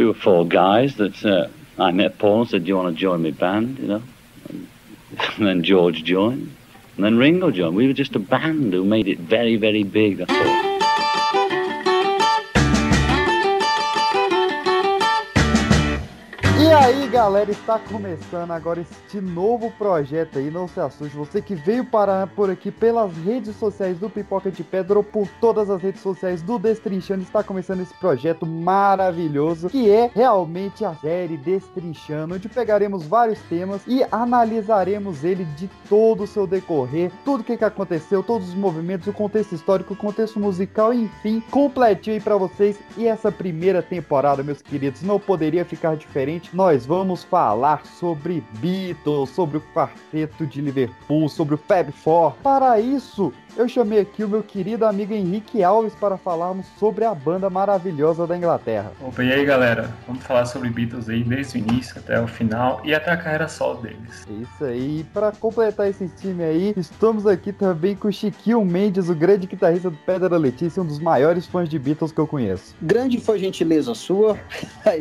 we were four guys that uh, I met Paul and said, "Do you want to join my band?" You know, and, then George joined, and then Ringo joined. We were just a band who made it very, very big. That's all. Aí, galera, está começando agora este novo projeto aí, não se assuste, você que veio parar por aqui pelas redes sociais do Pipoca de Pedra ou por todas as redes sociais do Destrinchando, está começando esse projeto maravilhoso, que é realmente a série Destrinchando, onde pegaremos vários temas e analisaremos ele de todo o seu decorrer, tudo o que, que aconteceu, todos os movimentos, o contexto histórico, o contexto musical, enfim, completinho aí pra vocês. E essa primeira temporada, meus queridos, não poderia ficar diferente nós vamos falar sobre Beatles, sobre o quarteto de Liverpool, sobre o Fab Four. Para isso, eu chamei aqui o meu querido amigo Henrique Alves para falarmos sobre a banda maravilhosa da Inglaterra. Opa, e aí galera, vamos falar sobre Beatles aí desde o início até o final e até a carreira solo deles. É isso aí, para completar esse time aí, estamos aqui também com o Chiquinho Mendes, o grande guitarrista do Pedra Letícia, um dos maiores fãs de Beatles que eu conheço. Grande foi gentileza sua. É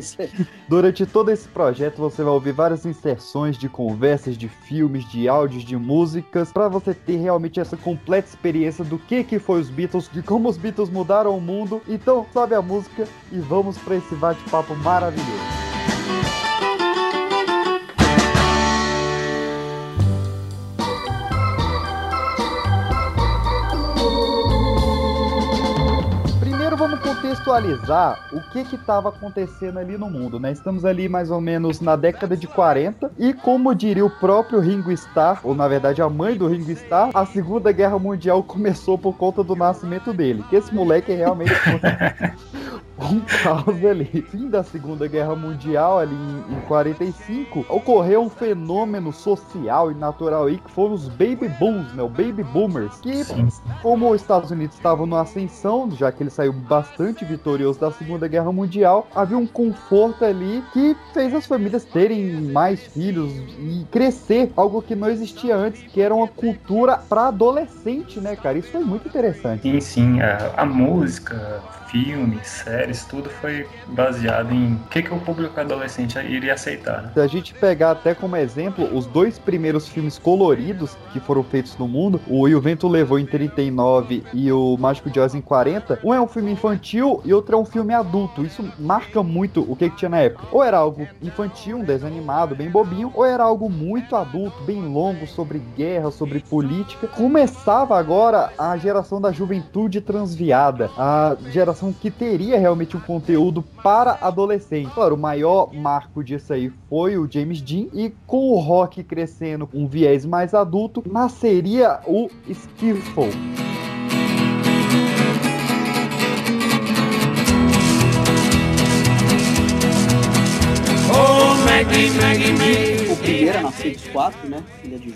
Durante todo esse projeto você vai ouvir várias inserções de conversas, de filmes, de áudios, de músicas, para você ter realmente essa completa experiência do que que foi os Beatles, de como os Beatles mudaram o mundo. Então, sobe a música e vamos para esse bate-papo maravilhoso. Contextualizar o que estava acontecendo ali no mundo, né? Estamos ali mais ou menos na década de 40 e como diria o próprio Ringo Starr, ou na verdade a mãe do Ringo Starr, a Segunda Guerra Mundial começou por conta do nascimento dele. Que esse moleque é realmente um caos ali. Fim da Segunda Guerra Mundial, ali em, em 45, ocorreu um fenômeno social e natural aí que foram os Baby Booms, né? O Baby Boomers. Que, como os Estados Unidos estavam na ascensão, já que ele saiu bastante vitorioso da Segunda Guerra Mundial, havia um conforto ali que fez as famílias terem mais filhos e crescer, algo que não existia antes, que era uma cultura para adolescente, né, cara? Isso foi muito interessante. Sim, sim. A, a música, filmes, séries, tudo foi baseado em o que, que o público adolescente iria aceitar. Né? Se a gente pegar até como exemplo os dois primeiros filmes coloridos que foram feitos no mundo, o E o Vento Levou em 39 e o Mágico de Oz em 40, um é um filme infantil e outro é um filme adulto. Isso marca muito o que, que tinha na época. Ou era algo infantil, um desenho animado, bem bobinho, ou era algo muito adulto, bem longo, sobre guerra, sobre política. Começava agora a geração da juventude transviada, a geração que teria realmente um conteúdo para adolescente. Claro, o maior marco disso aí foi o James Dean, e com o rock crescendo um viés mais adulto, nasceria o Skiffle. Oh, Maggie, Maggie, Maggie primeira nasceu dos quatro, né?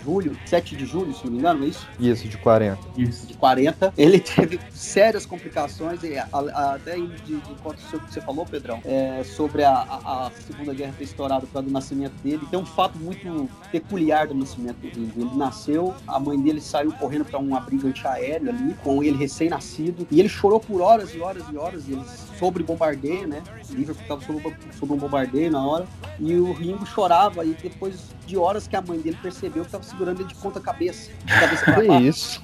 Julho, 7 de julho, se não me engano, é isso? Isso, de 40. Isso. De 40. Ele teve sérias complicações, e a, a, até de, de enquanto o que você falou, Pedrão, é, sobre a, a, Segunda Guerra ter estourado para o nascimento dele. Tem um fato muito peculiar do nascimento do Ringo. Ele nasceu, a mãe dele saiu correndo para um abrigo antiaéreo ali, com ele recém-nascido, e ele chorou por horas e horas e horas, e ele sobre bombardeio, né? Liverpool estava sob, sob um bombardeio na hora, e o Ringo chorava, e depois de horas que a mãe dele percebeu que estava segurando ele de ponta cabeça. De cabeça pra baixo. isso.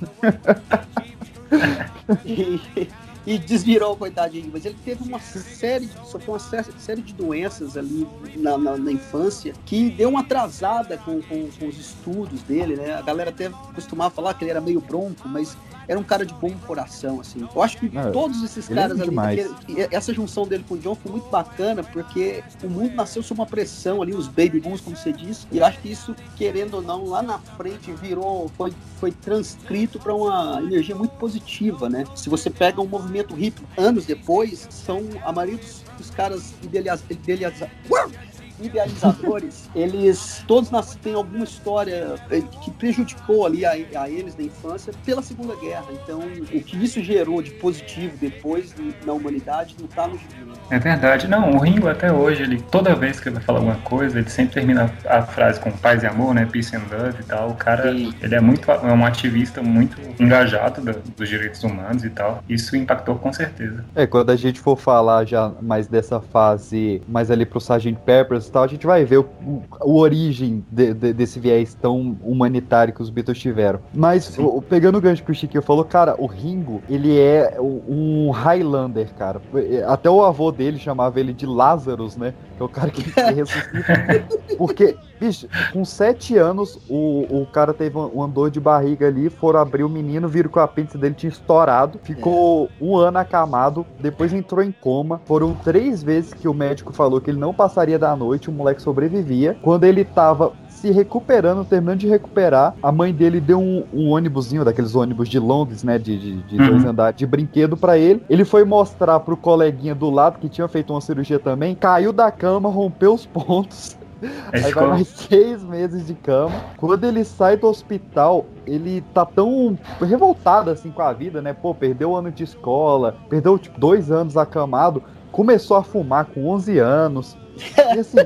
e, e desvirou, coitadinho. Mas ele teve uma série, sofreu uma série de doenças ali na, na, na infância que deu uma atrasada com, com, com, os estudos dele, né? A galera até costumava falar que ele era meio bronco, mas era um cara de bom coração, assim. Eu acho que todos esses é caras é ali, essa junção dele com o John foi muito bacana, porque o mundo nasceu sob uma pressão ali, os baby booms, como você disse, e eu acho que isso, querendo ou não, lá na frente virou, foi, foi transcrito para uma energia muito positiva, né? Se você pega um movimento hip anos depois, são a maioria dos, dos caras idealizados idealizadores, eles todos nas, têm alguma história eh, que prejudicou ali a, a, eles na infância pela Segunda Guerra. Então, o que isso gerou de positivo depois na humanidade não está no gibi. Né? É verdade. Não, o Ringo até hoje, ele toda vez que ele vai falar alguma coisa, ele sempre termina a frase com paz e amor, né? Peace and love e tal. O cara, Sim. ele é muito é um ativista muito engajado da, dos direitos humanos e tal. Isso impactou com certeza. É, quando a gente for falar já mais dessa fase, mais ali pro Sgt. Peppers tal, a gente vai ver o, o, o origem de, de, desse viés tão humanitário que os Beatles tiveram. Mas, o, pegando o gancho que o Chiquinho falou, cara, o Ringo, ele é um Highlander, cara. Até o avô dele chamava ele de Lazarus, né? Que é o cara que ressuscita. Porque, bicho, com sete anos, o, o cara teve um, dor de barriga ali, foram abrir o menino, viram que o apêndice dele tinha estourado, ficou é. um ano acamado, depois entrou em coma. Foram três vezes que o médico falou que ele não passaria da noite, o moleque sobrevivia. Quando ele tava se recuperando, terminando de recuperar, a mãe dele deu um, um ônibusinho, daqueles ônibus de Londres, né? De, de, de uhum. dois andares, de brinquedo para ele. Ele foi mostrar pro coleguinha do lado, que tinha feito uma cirurgia também, caiu da cama, rompeu os pontos. Aí, Aí vai mais seis meses de cama. Quando ele sai do hospital, ele tá tão revoltado assim com a vida, né? Pô, perdeu o ano de escola, perdeu tipo dois anos acamado, começou a fumar com 11 anos. E assim,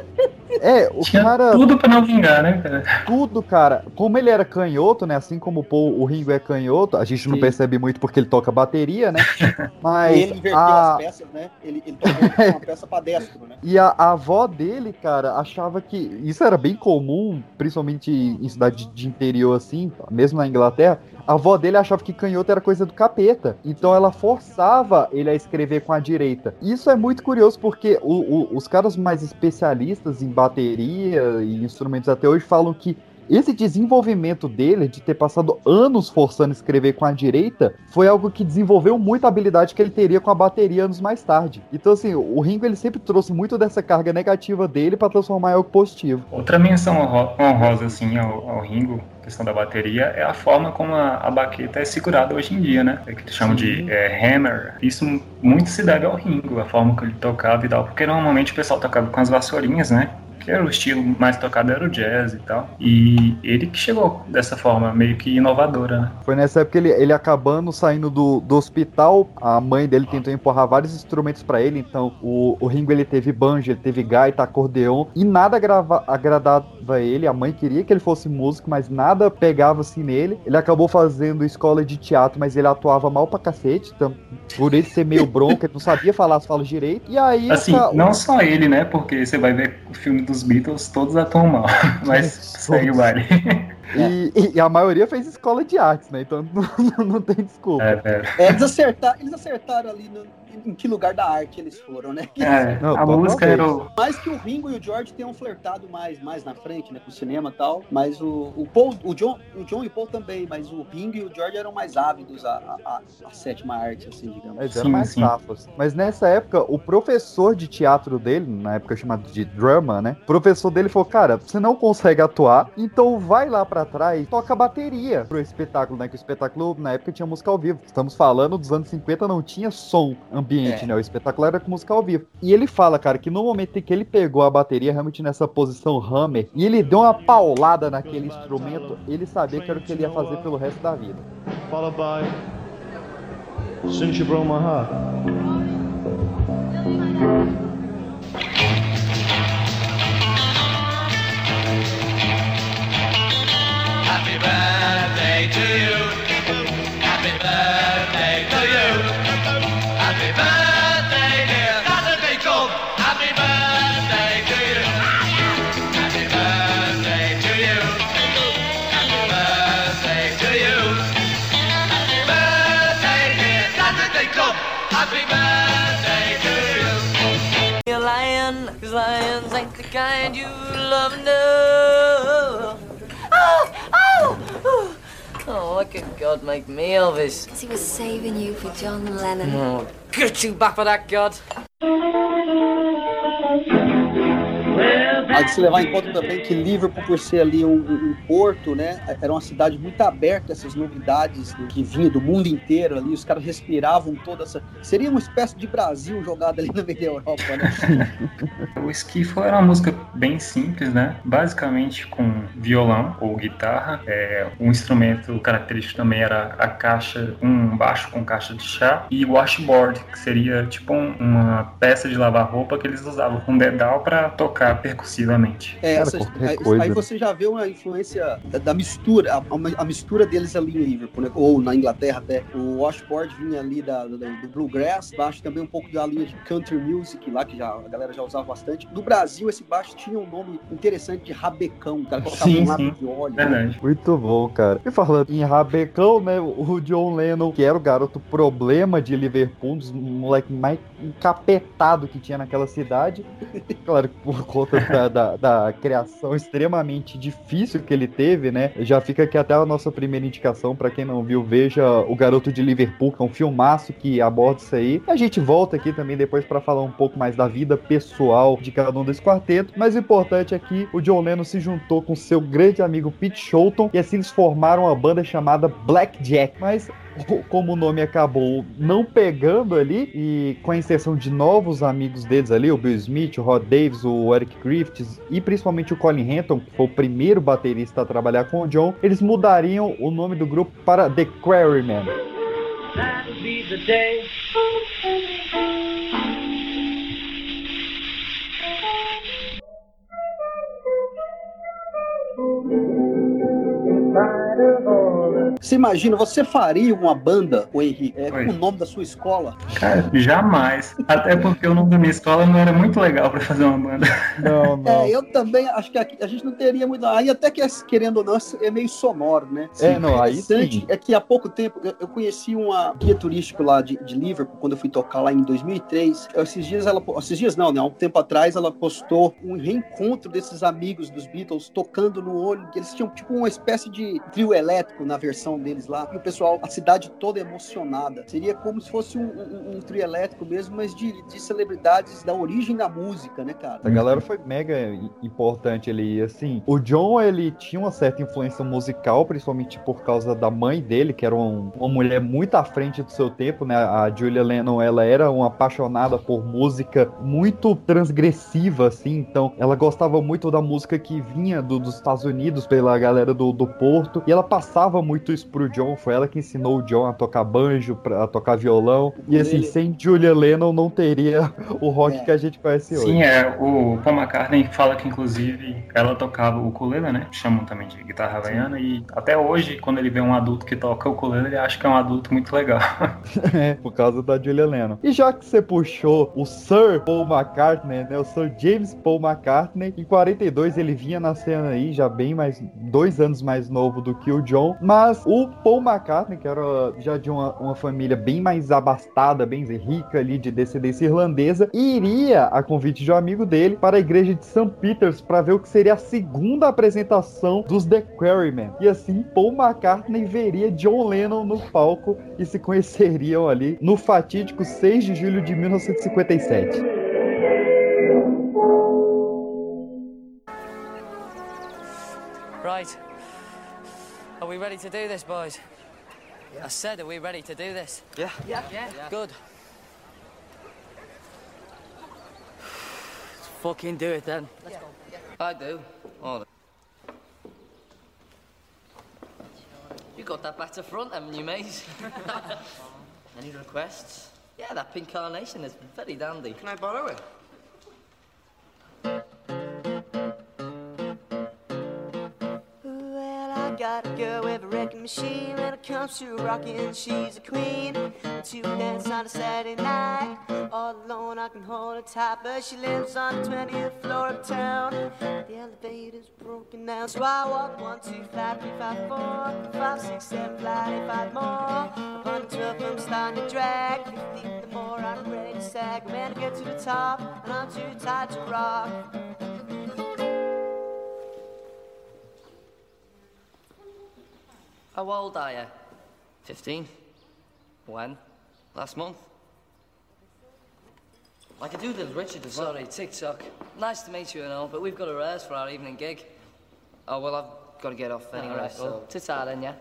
é, o Tinha cara. Tudo pra não vingar, né, cara? Tudo, cara. Como ele era canhoto, né? Assim como o, Paul, o Ringo é canhoto, a gente Sim. não percebe muito porque ele toca bateria, né? Mas. E ele inverteu a... as peças, né? Ele, ele tocou uma peça pra destro, né? E a, a, avó dele, cara, achava que. Isso era bem comum, principalmente em cidade de interior, assim, mesmo na Inglaterra a avó dele achava que canhoto era coisa do capeta. Então ela forçava ele a escrever com a direita. Isso é muito curioso porque o, o, os caras mais especialistas em bateria e instrumentos até hoje falam que esse desenvolvimento dele, de ter passado anos forçando escrever com a direita, foi algo que desenvolveu muita habilidade que ele teria com a bateria anos mais tarde. Então, assim, o Ringo ele sempre trouxe muito dessa carga negativa dele para transformar em algo positivo. Outra menção honrosa, assim, ao, ao Ringo, questão da bateria é a forma como a, a baqueta é segurada hoje em dia, né? É que eles chamam de é, hammer. Isso muito se deve ao Ringo, a forma que ele tocava e tal, porque normalmente o pessoal tocava com as vassourinhas, né? Que era o estilo mais tocado era o jazz e tal. E ele que chegou dessa forma, meio que inovadora, né? Foi nessa época ele, ele acabando saindo do, do hospital, a mãe dele tentou empurrar vários instrumentos para ele, então o, o Ringo ele teve banjo, ele teve gaita, acordeon, e nada agrava, agradava ele, a mãe queria que ele fosse músico, mas nada pegava assim nele. Ele acabou fazendo escola de teatro, mas ele atuava mal pra cacete, então, por ele ser meio bronco, ele não sabia falar as falas direito. E aí. Assim, essa... não só ele, né? Porque você vai ver o filme do dos Beatles, todos atuam mal. Mas segue o baile. E, e, a maioria fez escola de artes, né? Então não, não tem desculpa. É, é. é eles, acertaram, eles acertaram ali no, em que lugar da arte eles foram, né? É, não, a música era o... Mais que o Ringo e o George tenham flertado mais, mais na frente, né? Com o cinema e tal. Mas o, o Paul, o John, o John e o Paul também, mas o Ringo e o George eram mais ávidos à, à, à sétima arte, assim, digamos. Eles eram sim, mais safos. Mas nessa época, o professor de teatro dele, na época chamado de drama, né? O professor dele falou, cara, você não consegue atuar, então vai lá para trás e toca bateria pro espetáculo, né? Que o espetáculo, na época, tinha música ao vivo. Estamos falando dos anos 50, não tinha som ambiente, é. né? O espetáculo era com música ao vivo. E ele fala, cara, que no momento em que ele pegou a bateria realmente nessa posição hammer e ele deu uma paulada naquele instrumento, ele sabia que era o que ele ia fazer pelo resto da vida. Followed by Since You Broke My Heart. Kind you love know. Oh, oh, oh, oh why could God make me Elvis? Because he was saving you for John Lennon. Oh, get you back for that, God. Well, Mas se levar em conta também que Liverpool, por ser ali um, um, um porto, né, era uma cidade muito aberta a essas novidades que vinham do mundo inteiro ali, os caras respiravam toda essa. Seria uma espécie de Brasil jogado ali no meio da Europa, né? o Skiffle era uma música bem simples, né? Basicamente com violão ou guitarra. É, um instrumento característico também era a caixa, um baixo com caixa de chá e washboard, que seria tipo um, uma peça de lavar roupa que eles usavam com dedal para tocar percussivamente. É, Cara, aí, aí, você já vê uma influência da, da mistura, a, a, mistura deles ali em Liverpool, né? ou na Inglaterra até. O washboard vinha ali da, do, do bluegrass, baixo também um pouco da linha de country music lá, que já, a galera já usava bastante. No Brasil, esse baixo tinha um nome interessante de rabecão, o cara colocava sim, um lado de óleo. Verdade. Muito bom, cara. E falando em rabecão, né, o John Lennon, que era o garoto problema de Liverpool, um dos moleques mais encapetado que tinha naquela cidade. Claro, por conta da, da, da, criação extremamente difícil que ele teve, né? Já fica aqui até a nossa primeira indicação, para quem não viu, veja O Garoto de Liverpool, que é um filmaço que aborda isso aí. A gente volta aqui também depois para falar um pouco mais da vida pessoal de cada um desse quarteto, mas o importante é que o John Lennon se juntou com seu grande amigo Pete Sholton e assim eles formaram uma banda chamada Black Jack. Mas como o nome acabou não pegando ali, e com a inserção de novos amigos deles ali, o Bill Smith, o Rod Davis, o Eric Griffiths e principalmente o Colin Henton, que foi o primeiro baterista a trabalhar com o John, eles mudariam o nome do grupo para The Quarrymen. The day. Você imagina, você faria uma banda, o Henrique, é, com o nome da sua escola? Cara, jamais. Até porque o nome da minha escola não era muito legal para fazer uma banda. Não, não. É, eu também acho que a, a, gente não teria muito. Aí até que, querendo ou não, é meio sonoro, né? Sim, é, não, aí sim. É que há pouco tempo eu, eu conheci uma guia turístico lá de, de, Liverpool, quando eu fui tocar lá em 2003. Esses dias ela. Esses dias não, né? Há um tempo atrás ela postou um reencontro desses amigos dos Beatles tocando no olho. Eles tinham tipo uma espécie de trio elétrico na versão deles lá. E o pessoal, a cidade toda emocionada. Seria como se fosse um, um, um trio elétrico mesmo, mas de, de celebridades da origem da música, né, cara? A galera foi mega importante ali. Assim, o John, ele tinha uma certa influência musical, principalmente por causa da mãe dele, que era um, uma mulher muito à frente do seu tempo, né? A Julia Lennon, ela era uma apaixonada por música muito transgressiva, assim. Então, ela gostava muito da música que vinha do, dos Estados Unidos pela galera do, do Porto. E ela passava muito isso pro John, foi ela que ensinou o John a tocar banjo, a tocar violão. E assim, Ele... sem Julia Lennon não teria o rock é. que a gente conhece hoje. Sim, é. O Paul McCartney fala que, inclusive, ela tocava o ukulele, né? Chamam também de guitarra havaiana. E até hoje, quando ele vê um adulto que toca o ukulele, ele acha que é um adulto muito legal. é, por causa da Julia Lennon. E já que você puxou o Sir Paul McCartney, né? O Sir James Paul McCartney, em 42 ele vinha na cena aí, já bem mais, dois anos mais novo do que o John, mas o Paul McCartney, que era já de uma, uma família bem mais abastada, bem rica ali, de descendência irlandesa, iria, a convite de um amigo dele, para a igreja de St. Peters para ver o que seria a segunda apresentação dos The Quarrymen. E assim, Paul McCartney veria John Lennon no palco e se conheceriam ali no fatídico 6 de julho de 1957. Right. Are we ready to do this, boys? Yeah. I said, are we ready to do this? Yeah. Yeah. Yeah. yeah. Good. Let's fucking do it then. Let's yeah. go. Yeah. I do. All You got that better front, haven't you, mate? Any requests? Yeah, that pink carnation is very dandy. Can I borrow it? Got a girl with a wrecking machine when it comes to rocking. She's a queen. To dance on a Saturday night. All alone, I can hold her tight, but she lives on the 20th floor of town. The elevator's broken down, so I walk one, two, five, three, five, four, five, six, seven, flat, eight, five more. The 12, I'm starting to drag. 15, the more I'm ready to sag. Man, I get to the top, and I'm too tired to rock. How old are you? 15? When? Last month? I could do Little Richard as well. Sorry, TikTok. nice to meet you and all, but we've got a rehearse for our evening gig. Oh, well, I've got to get off anyway, Alright, so... Ta-ta then, yeah?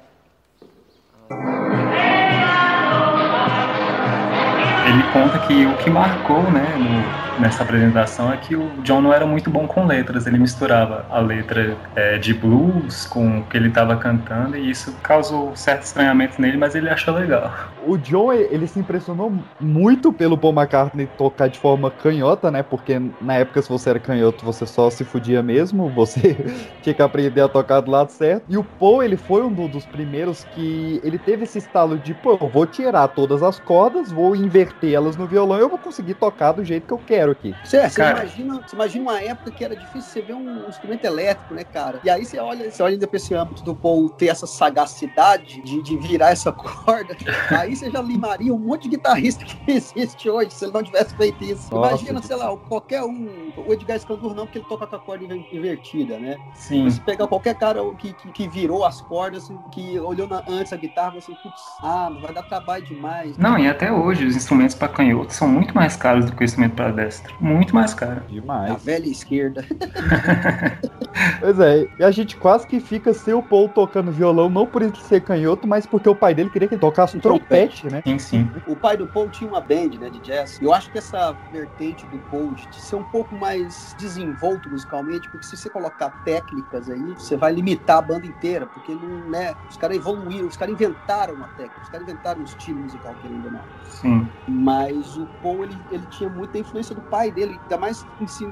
Ele conta que o que marcou, né, no- nessa apresentação é que o John não era muito bom com letras. Ele misturava a letra é, de blues com o que ele estava cantando e isso causou certo estranhamento nele, mas ele achou legal. O John, ele se impressionou muito pelo Paul McCartney tocar de forma canhota, né? Porque na época, se você era canhoto, você só se fudia mesmo, você tinha que aprender a tocar do lado certo. E o Paul, ele foi um do- dos primeiros que ele teve esse estalo de, pô, eu vou tirar todas as cordas, vou invertê-las no violão e eu vou conseguir tocar do jeito que eu quero aqui. Você, você imagina, você imagina uma época que era difícil você ver um instrumento elétrico, né, cara? E aí você olha, você olha ainda pra esse âmbito do Paul ter essa sagacidade de, de virar essa corda. aí você já limaria um monte de guitarrista que existe hoje, se ele não tivesse feito isso. Nossa. Imagina, sei lá, qualquer um. O Edgar Scandur não, porque ele toca com a corda inver- invertida, né? Sim. Mas se pegar qualquer cara que, que, que virou as cordas, que olhou na- antes a guitarra, você, putz, ah, vai dar trabalho demais. Não, e até hoje os instrumentos para canhoto são muito mais caros do que o instrumento para destro. Muito mais caro. A Demais. velha esquerda. Pois é, e a gente quase que fica sem o Paul tocando violão, não por ele ser canhoto, mas porque o pai dele queria que ele tocasse Um trompete, né? Sim, sim. O pai do Paul tinha uma band, né, de jazz. Eu acho que essa vertente do Paul de de ser um pouco mais desenvolto musicalmente, porque se você colocar técnicas aí, você vai limitar a banda inteira, porque não, né, os caras evoluíram, os caras inventaram uma técnica, os caras inventaram um estilo musical que ainda não. Sim. Mas o Paul, ele, ele tinha muita influência do pai dele, ainda mais,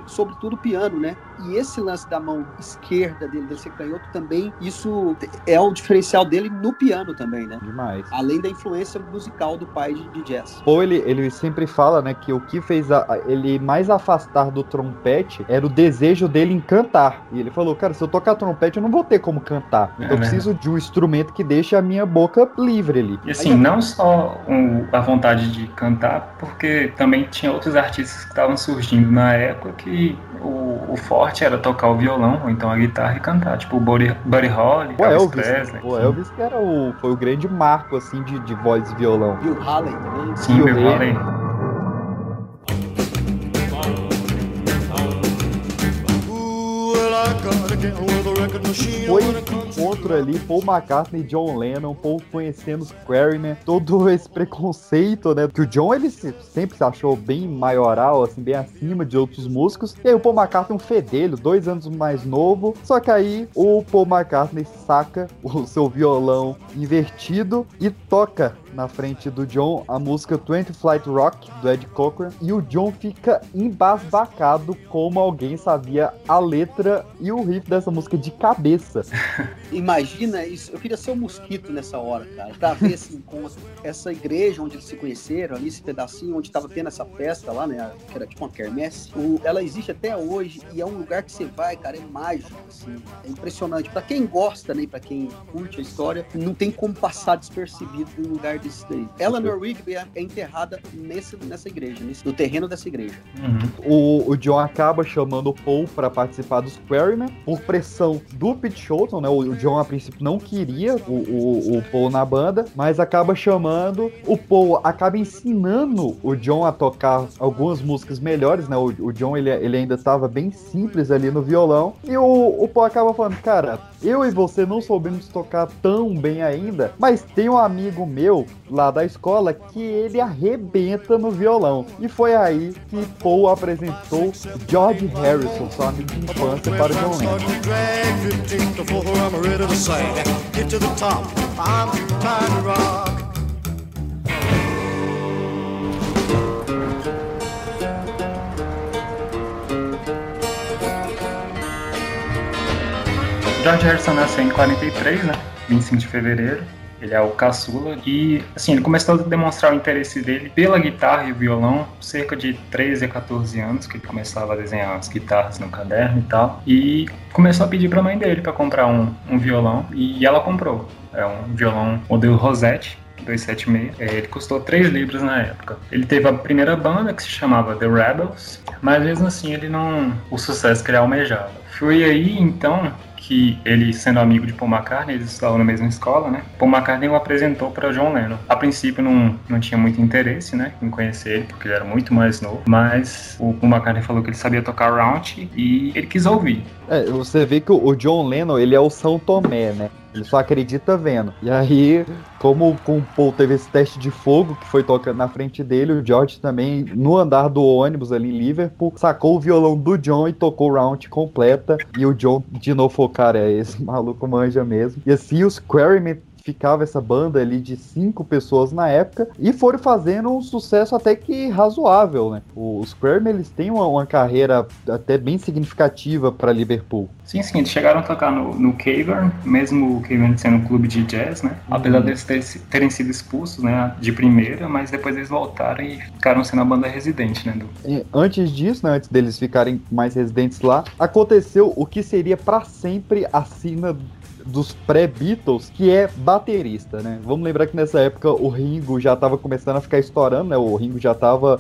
sobretudo, o piano, né? E esse lance da mão esquerda dele, dele ser canhoto, também, isso é um diferencial dele no piano também, né? Demais. Além da influência musical do pai de, de jazz. Paul, ele, ele sempre fala, né, que o que fez a- ele mais afastar do trompete era o desejo dele em cantar. E ele falou, cara, se eu tocar trompete, eu não vou ter como cantar. Então É eu preciso de um instrumento que deixe a minha boca livre ali. E assim, não só o- a vontade de cantar, porque também tinha outros artistas que estavam surgindo na época que o, o forte era tocar o violão, ou então a guitarra e cantar, tipo o Buddy, Buddy Holly, O Elvis Presley. o Elvis que era o, foi o grande marco, assim, de, de voz e violão. Bill Haley também. Sim, Bill Bill Haley. Haley. Foi esse encontro ali, Paul McCartney John Lennon, Paul conhecendo os Quarrymen, todo esse preconceito, né? Que o John, ele se- sempre se achou bem maioral, assim, bem acima de outros músicos. E aí o Paul McCartney, um fedelho, dois anos mais novo. Só que aí o Paul McCartney saca o seu violão invertido e toca na frente do John a música 20 Flight Rock, do Ed Cochran. E o John fica embasbacado como alguém sabia a letra e o riff dessa música de cabeça. Imagina isso. Eu queria ser um mosquito nessa hora, cara. Pra ver esse encontro. Essa igreja onde eles se conheceram, ali, esse pedacinho onde tava tendo essa festa lá, né? Que era tipo uma quermesse. Ela existe até hoje e é um lugar que você vai, cara, é mágico, assim. É impressionante. Pra quem gosta, né? Pra quem curte a história, não tem como passar despercebido num lugar desse daí. Eleanor Rigby é é enterrada nesse, nessa igreja, nesse- no terreno dessa igreja. Uhum. O, o John acaba chamando o Paul para participar dos Quarrymen por pressão do Pete Shotton, né? O, o John a princípio não queria o, o, o Paul na banda, mas acaba chamando. O Paul acaba ensinando o John a tocar algumas músicas melhores, né? O, o John ele, ele ainda estava bem simples ali no violão e o, o Paul acaba falando, cara, eu e você não soubemos tocar tão bem ainda, mas tem um amigo meu lá da escola que ele arrebenta no violão. E foi aí que Paul apresentou George Harrison, seu amigo de infância, para o John Lennon. George Harrison nasceu em 43, né? 25 de fevereiro. Ele é o caçula e, assim, ele começou a demonstrar o interesse dele pela guitarra e violão cerca de 13 a 14 anos, que ele começava a desenhar as guitarras no caderno e tal. E começou a pedir pra mãe dele para comprar um, um violão e ela comprou. É um violão modelo Rosette, 276. É, ele custou 3 libras na época. Ele teve a primeira banda que se chamava The Rebels, mas mesmo assim ele não. o sucesso que ele almejava. Foi aí então que ele, sendo amigo de Paul McCartney, eles estavam na mesma escola, né? Paul McCartney o apresentou para John Lennon. A princípio não, não tinha muito interesse, né, em conhecer ele, porque ele era muito mais novo, mas o Paul McCartney falou que ele sabia tocar Round e ele quis ouvir. É, você vê que o John Lennon, ele é o São Tomé, né? Ele só acredita vendo. E aí, como com o Paul teve esse teste de fogo que foi tocando na frente dele, o George também, no andar do ônibus ali em Liverpool, sacou o violão do John e tocou o round completa. E o John, de novo, falou, cara, esse maluco manja mesmo. E assim, os Quarrymen ficava essa banda ali de cinco pessoas na época e foram fazendo um sucesso até que razoável, né? Os Cream, eles têm uma, uma, carreira até bem significativa para Liverpool. Sim, sim, eles chegaram a tocar no, no Cavern, mesmo o Cavern sendo um clube de jazz, né? Uhum. Apesar deles terem, terem sido expulsos, né, de primeira, mas depois eles voltaram e ficaram sendo a banda residente, né? Do... antes disso, né, antes deles ficarem mais residentes lá, aconteceu o que seria para sempre a cena dos pré-Beatles, que é baterista, né? Vamos lembrar que nessa época o Ringo já estava começando a ficar estourando, né? O Ringo já estava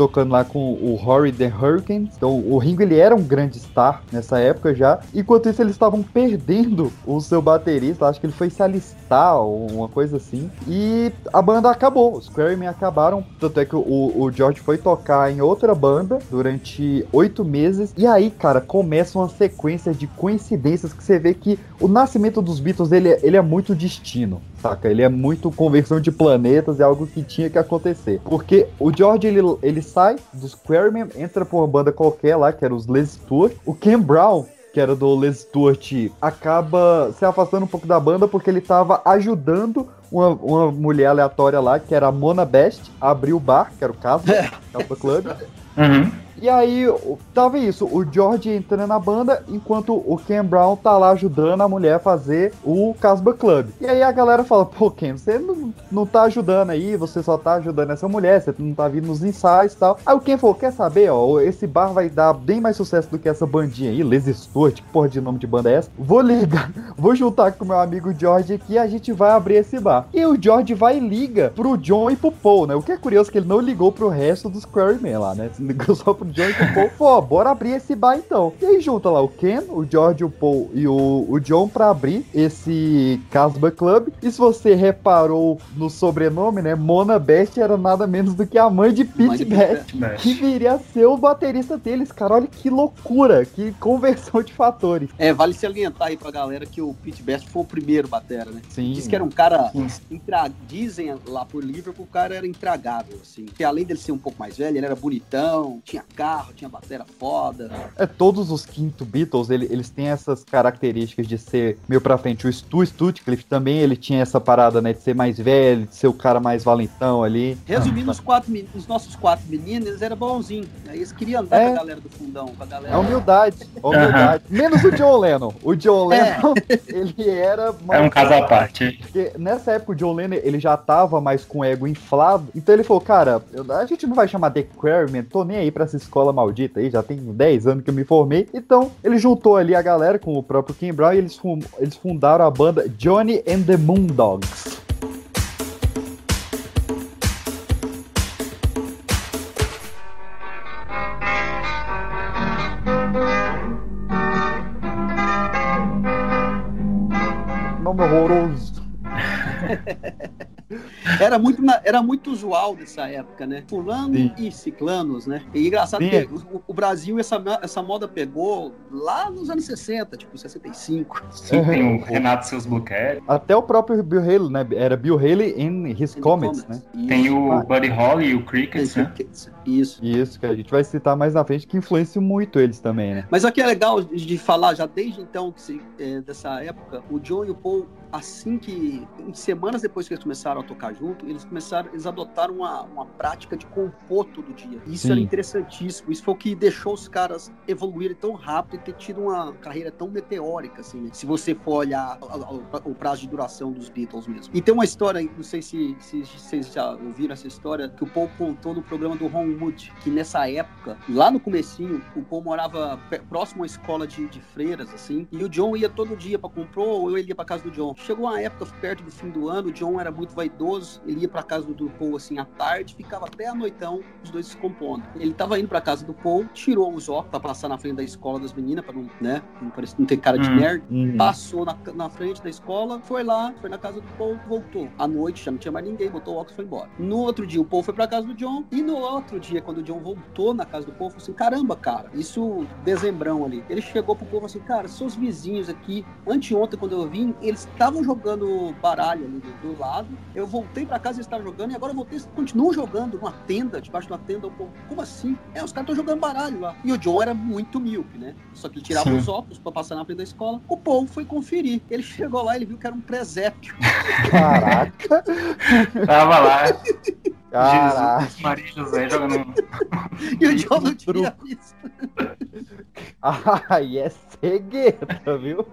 tocando lá com o Horry the Hurricanes. Então o Ringo ele era um grande star nessa época já. Enquanto isso eles estavam perdendo o seu baterista, acho que ele foi se alistar ou uma coisa assim. E a banda acabou, os Quarrymen acabaram. Tanto é que o, o George foi tocar em outra banda durante oito meses. E aí, cara, começa uma sequência de coincidências que você vê que o nascimento dos Beatles ele, ele é muito destino saca? Ele é muito conversão de planetas, é algo que tinha que acontecer. Porque o George, ele, ele sai dos Quarrymen, entra pra uma banda qualquer lá, que era os Les Tour. O Ken Brown, que era do Les Stewart, acaba se afastando um pouco da banda porque ele tava ajudando uma, uma mulher aleatória lá, que era a Mona Best, a abrir o bar, que era o caso, Caspa Club. Uhum. E aí, tava isso, o George entrando na banda, enquanto o Ken Brown tá lá ajudando a mulher a fazer o Casba Club. E aí a galera fala, pô, Ken, você não, não tá ajudando aí, você só tá ajudando essa mulher, você não tá vindo nos ensaios e tal. Aí o Ken falou, quer saber, ó, esse bar vai dar bem mais sucesso do que essa bandinha aí, Les Stewart, que porra de nome de banda é essa? Vou ligar, vou juntar com meu amigo George aqui e a gente vai abrir esse bar. E o George vai e liga pro John e pro Paul, né? O que é curioso que ele não ligou pro resto dos Quarrymen lá, né? Ligou só pro John e pro Paul, pô, bora abrir esse bar então. E aí junta lá o Ken, o George, o Paul e o, o John pra abrir esse Casbah Club. E se você reparou no sobrenome, né? Mona Best era nada menos do que a mãe de Pete Best, que viria a ser o baterista deles, cara. Olha que loucura, que conversão de fatores. É, vale salientar aí pra galera que o Pete Best foi o primeiro batera, né? Sim. Diz que era um cara, intra... dizem lá por Liverpool, o cara era intragável, assim. Que além dele ser um pouco mais velho, ele era bonitão, tinha carro, tinha batera foda. É, todos os quinto Beatles, ele, eles têm essas características de ser meio pra frente. O Stu Stutcliffe também, ele tinha essa parada, né, de ser mais velho, de ser o cara mais valentão ali. Resumindo, os, quatro, os nossos quatro meninos, eles eram bonzinhos. Aí eles queriam andar É. com a galera do fundão, com a galera... É humildade, humildade. Menos o John Lennon. O John Lennon, ele era mais... É um caso à parte. Porque nessa época o John Lennon ele já tava mais com o ego inflado. Então ele falou, cara, a gente não vai chamar The Quarrymen, tô nem aí pra essa escola maldita aí, já tem 10 anos que eu me formei. Então ele juntou ali a galera com o próprio Kim Brown e eles, eles fundaram a banda Johnny and the Moondogs. Nome horroroso. Era muito, na- era muito usual nessa época, né? Fulano Sim. e ciclanos, né? E engraçado Sim. que o, o Brasil, essa, essa moda pegou lá nos anos 60, tipo 65. Sim, tem o Renato Seus Blue Cat, Até o próprio Bill Haley, né? Era Bill Haley in His Comets, né? Isso. tem o Ah. Buddy Holly e o Crickets, né? Isso. Isso, que a gente vai citar mais na frente, que influencia muito eles também, né? Mas o que é legal de falar, já desde então, que se- é, dessa época, o John e o Paul, assim que, em semanas depois que eles começaram a tocar junto, eles começaram, eles adotaram uma, uma prática de compor todo dia. Isso Sim. era interessantíssimo. Isso foi o que deixou os caras evoluírem tão rápido e ter tido uma carreira tão meteórica, assim, né? Se você for olhar o, prazo de duração dos Beatles mesmo. E tem uma história, não sei se, se vocês já ouviram essa história, que o Paul contou no programa do Ron Wood, que nessa época, lá no comecinho, o Paul morava próximo à escola de, de freiras, assim, e o John ia todo dia pra comprar, ou ele ia pra casa do John. Chegou uma época, perto do fim do ano, o John era muito vaidoso, ele ia pra casa do, do Paul, assim, à tarde, ficava até a noitão, os dois se compondo. Ele tava indo pra casa do Paul, tirou os óculos pra passar na frente da escola das meninas, pra não, né, não, parecer, não ter cara de Hum. nerd. Uhum. Passou na, na frente da escola, foi lá, foi na casa do Paul, voltou. À noite já não tinha mais ninguém, botou o óculos e foi embora. No outro dia, o Paul foi pra casa do John. E no outro dia, quando o John voltou na casa do falou assim: caramba, cara, isso dezembrão ali. Ele chegou pro e falou assim: cara, seus vizinhos aqui, anteontem, quando eu vim, eles estavam jogando baralho ali do, do lado. Eu voltei pra casa e eles estavam jogando, e agora eu voltei, eles continuam jogando numa tenda, debaixo de uma tenda. O Paul, como assim? É, os caras estão jogando baralho lá. E o John era muito míope, né? Só que ele tirava Sim. os óculos pra passar na frente da escola. O Paul foi conferir. Ele chegou lá e ele viu que era um presépio. Caraca, Tava lá, caraca. Jesus, Maria e José jogando um E o John não tinha visto. Ai, é cegueta, viu?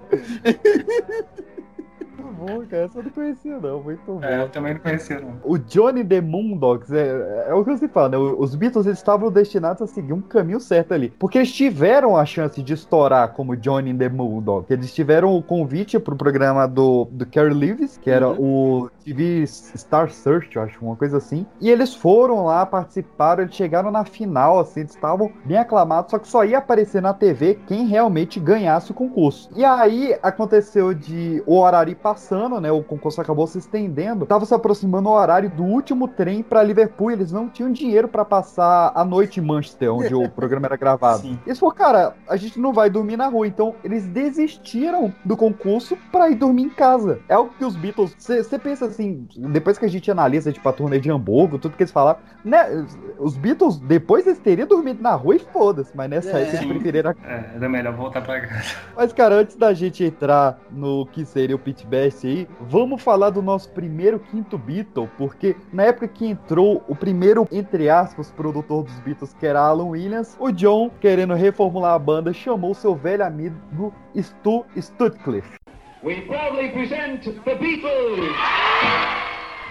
Muito bom, cara. Essa eu não conhecia, não. Muito bom. É, eu também não conhecia, não. O Johnny The Moondogs é, é o que você fala, né? Os Beatles eles estavam destinados a seguir um caminho certo ali. Porque eles tiveram a chance de estourar como Johnny The Moondogs. Eles tiveram o convite pro programa do, do Kerry Lewis, que era o TV Star Search, eu acho, uma coisa assim. E eles foram lá, participaram, eles chegaram na final, assim, eles estavam bem aclamados, só que só ia aparecer na TV quem realmente ganhasse o concurso. E aí aconteceu de o horário passando, né? O concurso acabou se estendendo. Tava se aproximando o horário do último trem pra Liverpool. Eles não tinham dinheiro pra passar a noite em Manchester, onde o programa era gravado. Sim. Eles falaram, cara, a gente não vai dormir na rua. Então, eles desistiram do concurso pra ir dormir em casa. É o que os Beatles. Você pensa assim, depois que a gente analisa, tipo, a turnê de Hamburgo, tudo que eles falaram, né? Os Beatles, depois eles teriam dormido na rua e foda-se. Mas nessa É. época eles preferiram É, era melhor voltar pra casa. mas, cara, antes da gente entrar no que seria o Pit Best aí, vamos falar do nosso primeiro quinto Beatle, porque na época que entrou o primeiro, entre aspas, produtor dos Beatles, que era Alan Williams, o John, querendo reformular a banda, chamou seu velho amigo Stu Sutcliffe. We proudly present the Beatles!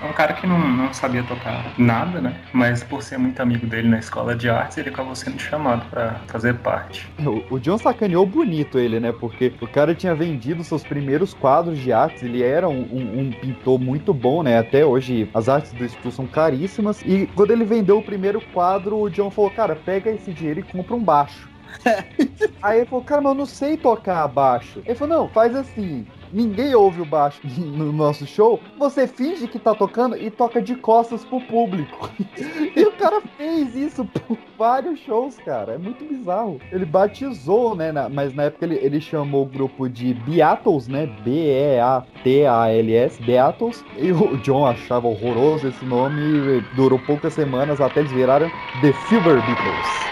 É um cara que não, não sabia tocar nada, né? Mas por ser muito amigo dele na escola de artes, ele acabou sendo chamado pra fazer parte. O, o John sacaneou bonito ele, né? Porque o cara tinha vendido seus primeiros quadros de artes, ele era um, um- um pintor muito bom, né? Até hoje as artes do Stu são caríssimas. E quando ele vendeu o primeiro quadro, o John falou: Cara, pega esse dinheiro e compra um baixo. Aí ele falou: Cara, mas eu não sei tocar baixo. Ele falou: Não, faz assim. Ninguém ouve o baixo no nosso show. Você finge que tá tocando e toca de costas pro público. E o cara fez isso por vários shows, cara. É muito bizarro. Ele batizou, né? na- mas na época ele, ele chamou o grupo de Beatles, né? B-E-A-T-A-L-S, Beatles. E o John achava horroroso esse nome. e Durou poucas semanas até eles viraram The Silver Beatles.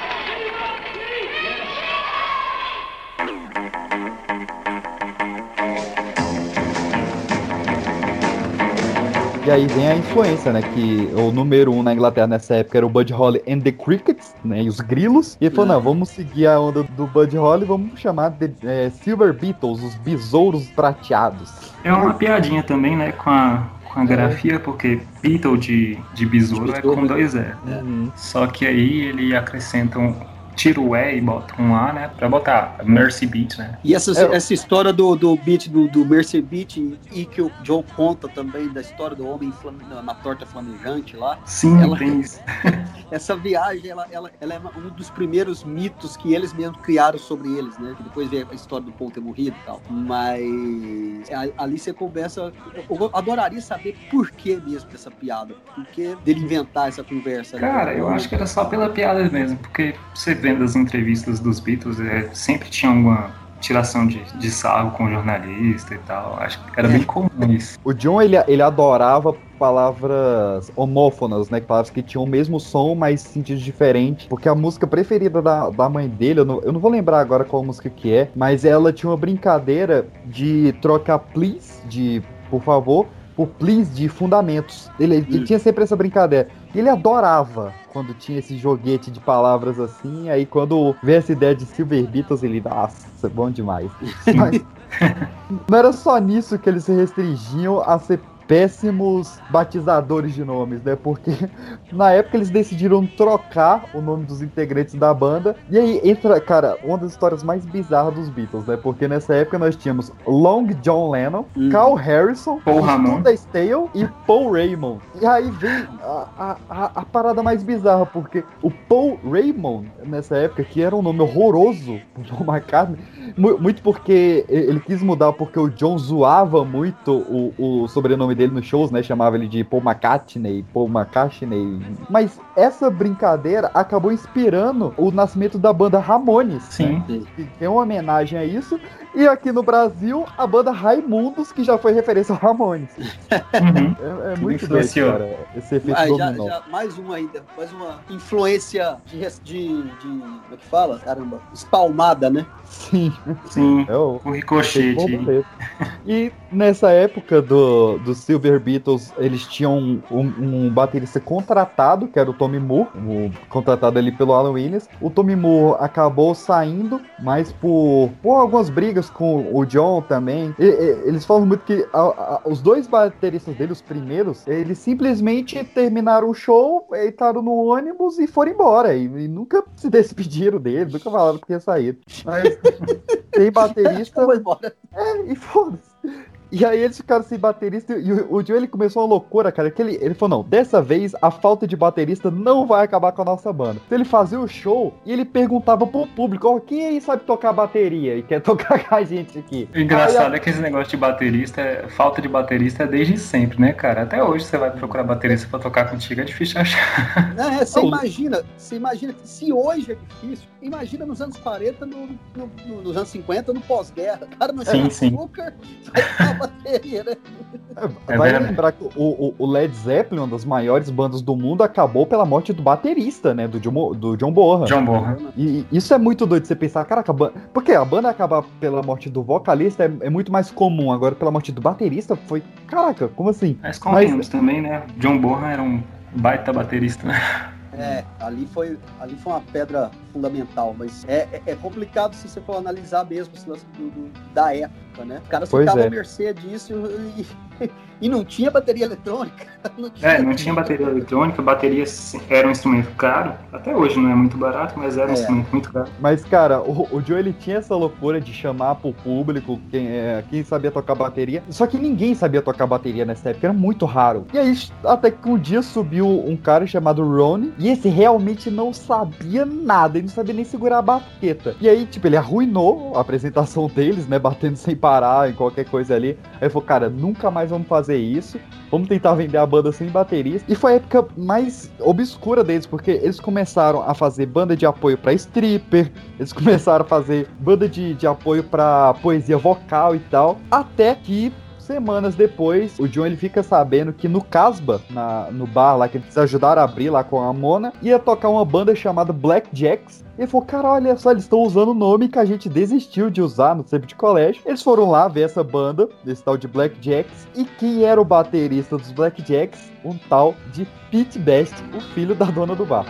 E aí vem a influência, né? Que o número um na Inglaterra nessa época era o Bud Holly and the Crickets, né? E os grilos. E ele falou: não, vamos seguir a onda do Bud Holly, vamos chamar de é, Silver Beatles, os besouros prateados. É uma piadinha também, né? Com a, com a grafia, porque Beetle de, de besouro é com dois E. Uhum. Só que aí ele acrescenta um. Tira o E e bota um A, né? Pra botar Mercy Beat, né? E essa, É, essa história do, do beat, do, do Mercy Beat, e que o John conta também da história do homem flame- na, na torta flamejante lá. Sim, Ela- tem isso. Essa viagem, ela, ela, ela é um dos primeiros mitos que eles mesmos criaram sobre eles, né? Que depois veio a história do Paul ter morrido e tal. Mas a- ali você começa. Eu adoraria saber por que mesmo dessa piada. Por que dele inventar essa conversa. né? Cara, eu acho que era só pela piada mesmo, porque você vendo as entrevistas dos Beatles, é, sempre tinha alguma tiração de, de sarro com o jornalista e tal. Acho que era bem comum isso. O John, ele, ele adorava palavras homófonas, né? Palavras que tinham o mesmo som, mas sentidos diferentes. Porque a música preferida da, da mãe dele, eu não, eu não vou lembrar agora qual música que é, mas ela tinha uma brincadeira de trocar please, de por favor, por please de fundamentos. Ele, ele tinha sempre essa brincadeira. Ele adorava quando tinha esse joguete de palavras assim. Aí quando veio essa ideia de Silver Beatles, ele, nossa, bom demais. Mas não era só nisso que eles se restringiam a ser péssimos batizadores de nomes, né? Porque na época eles decidiram trocar o nome dos integrantes da banda. E aí entra, cara, uma das histórias mais bizarras dos Beatles, né? Porque nessa época nós tínhamos Long John Lennon, Hum. Carl Harrison, Paul Ramon. Stale e Paul Raymond. E aí vem a, a, a, parada mais bizarra, porque o Paul Raymond, nessa época, que era um nome horroroso pro John McCartney, mu- muito porque ele quis mudar porque o John zoava muito o, o sobrenome dele nos shows, né? Chamava ele de Paul McCartney, Paul McCartney. Mas essa brincadeira acabou inspirando o nascimento da banda Ramones. Sim. Que tem uma homenagem a isso. E aqui no Brasil, a banda Raimundos, que já foi referência ao Ramones. Uhum. É, é muito doido, cara. Esse efeito Ah, já, dominó. já- mais uma ainda, mais uma influência de, de, de- como é que fala? Caramba, espalmada, né? Sim, Sim. é o O ricochete. E nessa época do, do Silver Beatles, eles tinham um, um baterista contratado, que era o Tommy Moore, o, contratado ali pelo Alan Williams. O Tommy Moore acabou saindo, mas por, por algumas brigas com o John também. E- e- eles falam muito que a- a- os dois bateristas dele, os primeiros, eles simplesmente terminaram o show, entraram no ônibus e foram embora. E, e nunca se despediram dele, nunca falaram que ia sair. Mas tem baterista. É, e foda-se. E aí eles ficaram sem baterista e o, o Joe ele começou uma loucura, cara. Que ele, ele falou: não, dessa vez a falta de baterista não vai acabar com a nossa banda. Então ele fazia o show e ele perguntava pro público: ó, quem aí sabe tocar bateria e quer tocar com a gente aqui? O engraçado é que esse negócio de baterista, é- falta de baterista é desde sempre, né, cara? Até hoje você vai procurar baterista pra tocar contigo, é difícil achar. Não, é, você imagina, você imagina que se hoje é difícil, imagina nos anos 40, no, no- no- nos anos 50, no pós-guerra. O cara não Sim, tinha sim. açúcar, bateria, né? É, É vai verdade. lembrar que o, o- Led Zeppelin, uma das maiores bandas do mundo, acabou pela morte do baterista, né? Do John, do John Bonham. John Bonham. E isso é muito doido você pensar, caraca, a ban- porque a banda acabar pela morte do vocalista é, é muito mais comum. Agora, pela morte do baterista, foi. Caraca, como assim? Mas convenhamos também, né? John Bonham era um baita baterista, né? É, ali foi, ali foi uma pedra fundamental, mas é, é- é complicado se você for analisar mesmo esse lance do- do- da época, né? Os caras Pois ficavam é. à mercê disso e, e não tinha bateria eletrônica. Não tinha, É, não tinha bateria eletrônica, bateria sim, era um instrumento caro. Até hoje não é muito barato, mas era um É. instrumento muito caro. Mas, cara, o, o Joe ele tinha essa loucura de chamar pro público quem, é, quem sabia tocar bateria. Só que ninguém sabia tocar bateria nessa época, era muito raro. E aí, até que um dia subiu um cara chamado Ronnie, e esse realmente não sabia nada, ele não sabia nem segurar a baqueta. E aí, tipo, ele arruinou a apresentação deles, né? Batendo sem parar em qualquer coisa ali. Aí ele falou, cara, nunca mais vamos fazer isso. Vamos tentar vender a banda sem baterista. E foi a época mais obscura deles, porque eles começaram a fazer banda de apoio pra stripper, eles começaram a fazer banda de, de apoio pra poesia vocal e tal. Até que. Semanas depois, o John ele fica sabendo que no Casbah, na, no bar lá que eles ajudaram a abrir lá com a Mona, ia tocar uma banda chamada Black Jacks. E ele falou, cara, olha só, eles estão usando o nome que a gente desistiu de usar no tempo de colégio. Eles foram lá ver essa banda, desse tal de Black Jacks. E quem era o baterista dos Black Jacks? Um tal de Pete Best, o filho da dona do bar.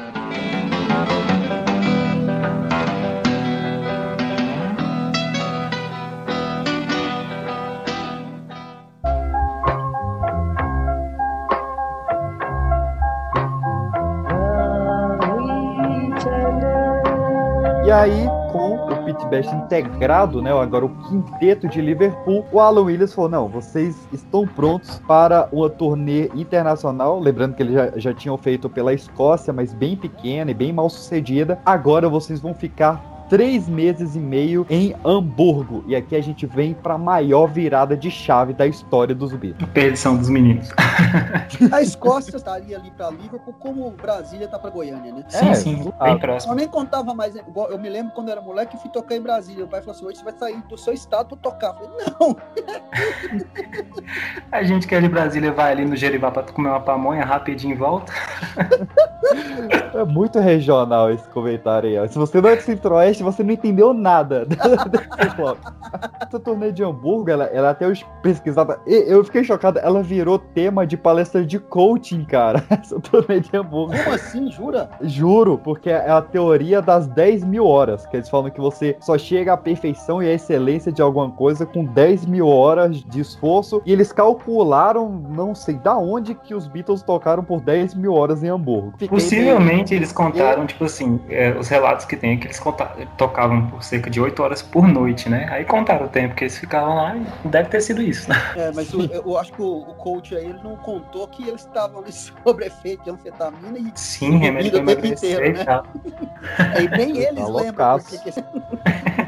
Aí, com o Pete Best integrado, né, agora o quinteto de Liverpool, o Alan Williams falou, não, vocês estão prontos para uma turnê internacional, lembrando que eles já, já tinham feito pela Escócia, mas bem pequena e bem mal sucedida, agora vocês vão ficar três meses e meio em Hamburgo, e aqui a gente vem para a maior virada de chave da história dos Beatles. Perdição dos meninos. A Escócia estaria ali pra Liverpool, como Brasília tá pra Goiânia, né? Sim, É, sim, bem Eu próximo. nem contava mais. Eu me lembro quando eu era moleque, eu fui tocar em Brasília. O pai falou assim: hoje você vai sair do seu estado pra tocar. Eu falei, não, A gente que é de Brasília vai ali no Jerivá pra comer uma pamonha rapidinho e volta. É muito regional esse comentário aí. ó. Se você não é do Centro-Oeste, podcast você não entendeu nada desse. Essa turnê de Hamburgo, ela, ela até hoje pesquisada. e- Eu fiquei chocado, ela virou tema de palestra de coaching, cara. Essa turnê de Hamburgo. Como assim, jura? Juro, porque é a teoria das 10 mil horas. Que eles falam que você só chega à perfeição e à excelência de alguma coisa com 10 mil horas de esforço. E eles calcularam, não sei da onde, que os Beatles tocaram por 10 mil horas em Hamburgo. Fiquei Possivelmente eles contaram, tipo assim, é, os relatos que tem é que eles conta- tocavam por cerca de 8 horas por noite, né? Aí contaram o tempo que eles ficavam lá e deve ter sido isso, né? É, mas eu, eu acho que o, o coach aí ele não contou que eles estavam sobre efeito de anfetamina e Sim, remédio o tempo inteiro, e né? aí nem eles Tá lembram porque que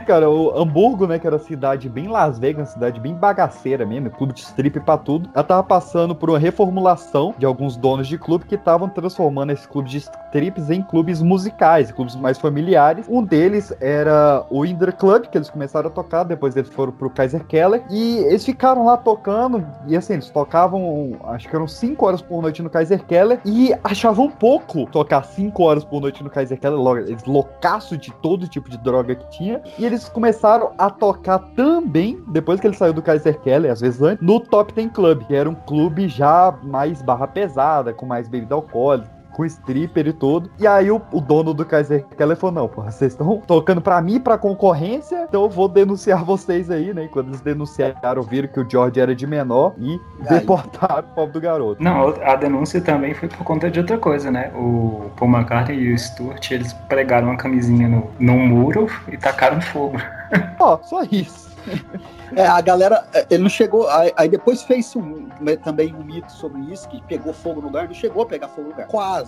Cara, o Hamburgo, né, que era cidade bem Las Vegas, cidade bem bagaceira mesmo, clube de strip pra tudo. Ela tava passando por uma reformulação de alguns donos de clube que estavam transformando esse clube de strips em clubes musicais, clubes mais familiares. Um deles era o Indra Club, que eles começaram a tocar, depois eles foram pro Kaiser Keller, e eles ficaram lá tocando, e assim, eles tocavam, acho que eram 5 horas por noite no Kaiser Keller, e achavam pouco tocar 5 horas por noite no Kaiser Keller, logo, eles loucaço de todo tipo de droga que tinha, e eles começaram a tocar também, depois que ele saiu do Kaiser Keller, às vezes antes, no Top Ten Club, que era um clube já mais barra pesada, com mais bebida alcoólica, com stripper e tudo. E aí o, o dono do Kaiser Keller falou: Não, porra, vocês estão tocando pra mim, pra concorrência, então eu vou denunciar vocês aí, né? E quando eles denunciaram, viram que o George era de menor e Aí. deportaram o pobre do garoto. Não, a denúncia também foi por conta de outra coisa, né? O Paul McCartney e o Stuart, eles pregaram uma camisinha no, num muro e tacaram fogo. Ó, só isso. É, a galera, é, ele não chegou. Aí, aí depois fez um, né, também um mito sobre isso, que pegou fogo no lugar, não chegou a pegar fogo no lugar. Quase.